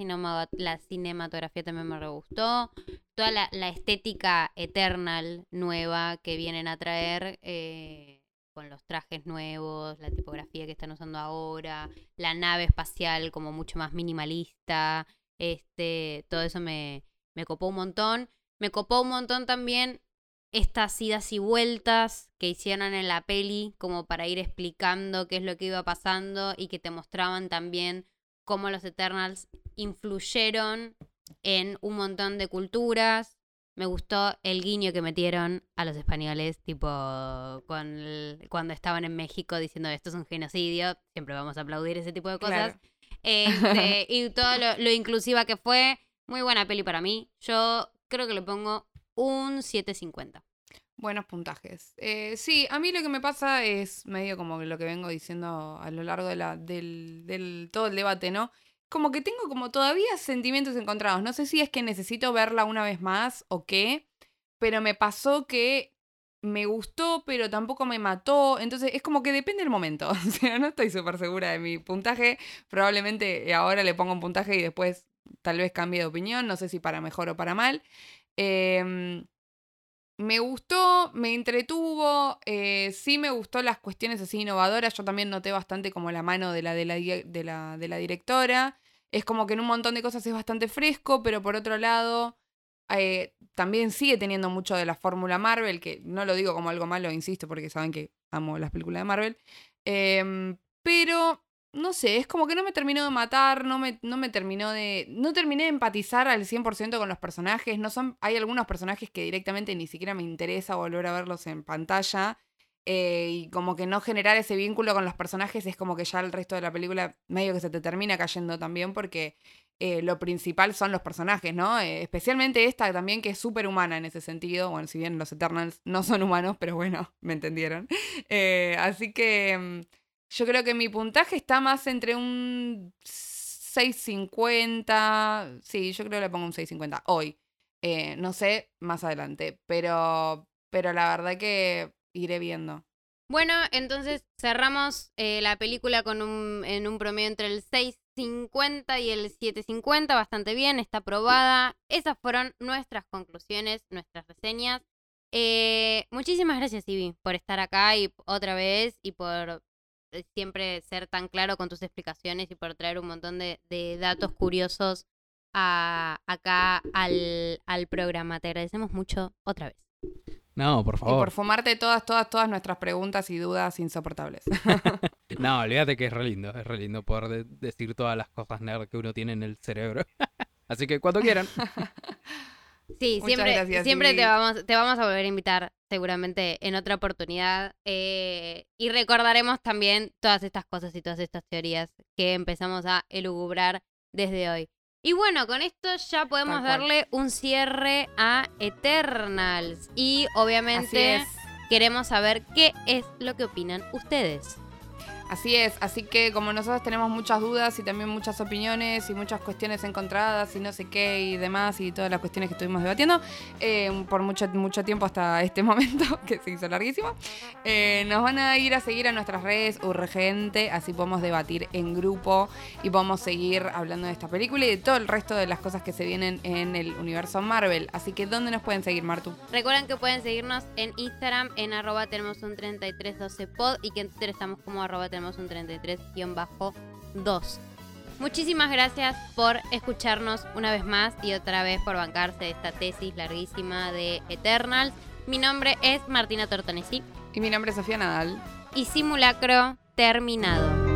la cinematografía también me re gustó. Toda la, la estética eternal nueva que vienen a traer eh, con los trajes nuevos, la tipografía que están usando ahora, la nave espacial como mucho más minimalista. Este, todo eso me, me copó un montón. Me copó un montón también estas idas y vueltas que hicieron en la peli como para ir explicando qué es lo que iba pasando y que te mostraban también cómo los Eternals influyeron en un montón de culturas. Me gustó el guiño que metieron a los españoles, tipo con el- cuando estaban en México diciendo esto es un genocidio. Siempre vamos a aplaudir ese tipo de cosas. Claro. Este, y todo lo, lo inclusiva que fue. Muy buena peli para mí. Yo creo que le pongo un 7.50. Buenos puntajes. Eh, sí, a mí lo que me pasa es medio como lo que vengo diciendo a lo largo de la, del, todo el debate, ¿no? Como que tengo como todavía sentimientos encontrados. No sé si es que necesito verla una vez más o qué, pero me pasó que me gustó, pero tampoco me mató. Entonces es como que depende del momento. O sea, no estoy súper segura de mi puntaje. Probablemente ahora le pongo un puntaje y después tal vez cambie de opinión. No sé si para mejor o para mal. Em, me gustó, me entretuvo, eh, sí me gustó las cuestiones así innovadoras. Yo también noté bastante como la mano de la, de la, de la directora. Es como que en un montón de cosas es bastante fresco, pero por otro lado, eh, también sigue teniendo mucho de la fórmula Marvel, que no lo digo como algo malo, insisto, porque saben que amo las películas de Marvel. Em, pero no sé, es como que no me terminó de matar, no me, no me terminó de... No terminé de empatizar al 100% con los personajes. No son, hay algunos personajes que directamente ni siquiera me interesa volver a verlos en pantalla. eh, y como que no generar ese vínculo con los personajes es como que ya el resto de la película medio que se te termina cayendo también porque eh, lo principal son los personajes, ¿no? Eh, especialmente esta también que es súper humana en ese sentido. Bueno, si bien los Eternals no son humanos, pero bueno, me entendieron. Así que mm, yo creo que mi puntaje está más entre un 6.50. Sí, yo creo que le pongo un 6.50 hoy. Eh, no sé, más adelante. Pero, pero la verdad que iré viendo. Bueno, entonces cerramos eh, la película con un, en un promedio entre el 6.50 y el 7.50, bastante bien, está aprobada. Esas fueron nuestras conclusiones, nuestras reseñas. Eh, muchísimas gracias, Ivy, por estar acá y otra vez y por siempre ser tan claro con tus explicaciones y por traer un montón de, de datos curiosos a- acá al, al programa. Te agradecemos mucho otra vez. No, por Y favor. por fumarte todas, todas, todas nuestras preguntas y dudas insoportables. No, olvídate que es re lindo. Es re lindo poder de- decir todas las cosas nerd que uno tiene en el cerebro. Así que cuando quieran. Sí, Muchas siempre, gracias, siempre te vamos, te vamos a volver a invitar seguramente en otra oportunidad. eh, y recordaremos también todas estas cosas y todas estas teorías que empezamos a elugubrar desde hoy. Y bueno, con esto ya podemos darle un cierre a Eternals. Y obviamente queremos saber qué es lo que opinan ustedes. Así es, así que como nosotros tenemos muchas dudas y también muchas opiniones y muchas cuestiones encontradas y no sé qué y demás y todas las cuestiones que estuvimos debatiendo eh, por mucho, mucho tiempo hasta este momento, que se hizo larguísimo, eh, nos van a ir a seguir a nuestras redes urgente, así podemos debatir en grupo y podemos seguir hablando de esta película y de todo el resto de las cosas que se vienen en el universo Marvel. Así que, ¿dónde nos pueden seguir, Martu? Recuerden que pueden seguirnos en Instagram en arroba tenemos un 3312pod y que en Twitter estamos como arroba tenemos un 33-2. Muchísimas gracias por escucharnos una vez más y otra vez por bancarse esta tesis larguísima de Eternals. Mi nombre es Martina Tortonesi Y mi nombre es Sofía Nadal. y simulacro terminado.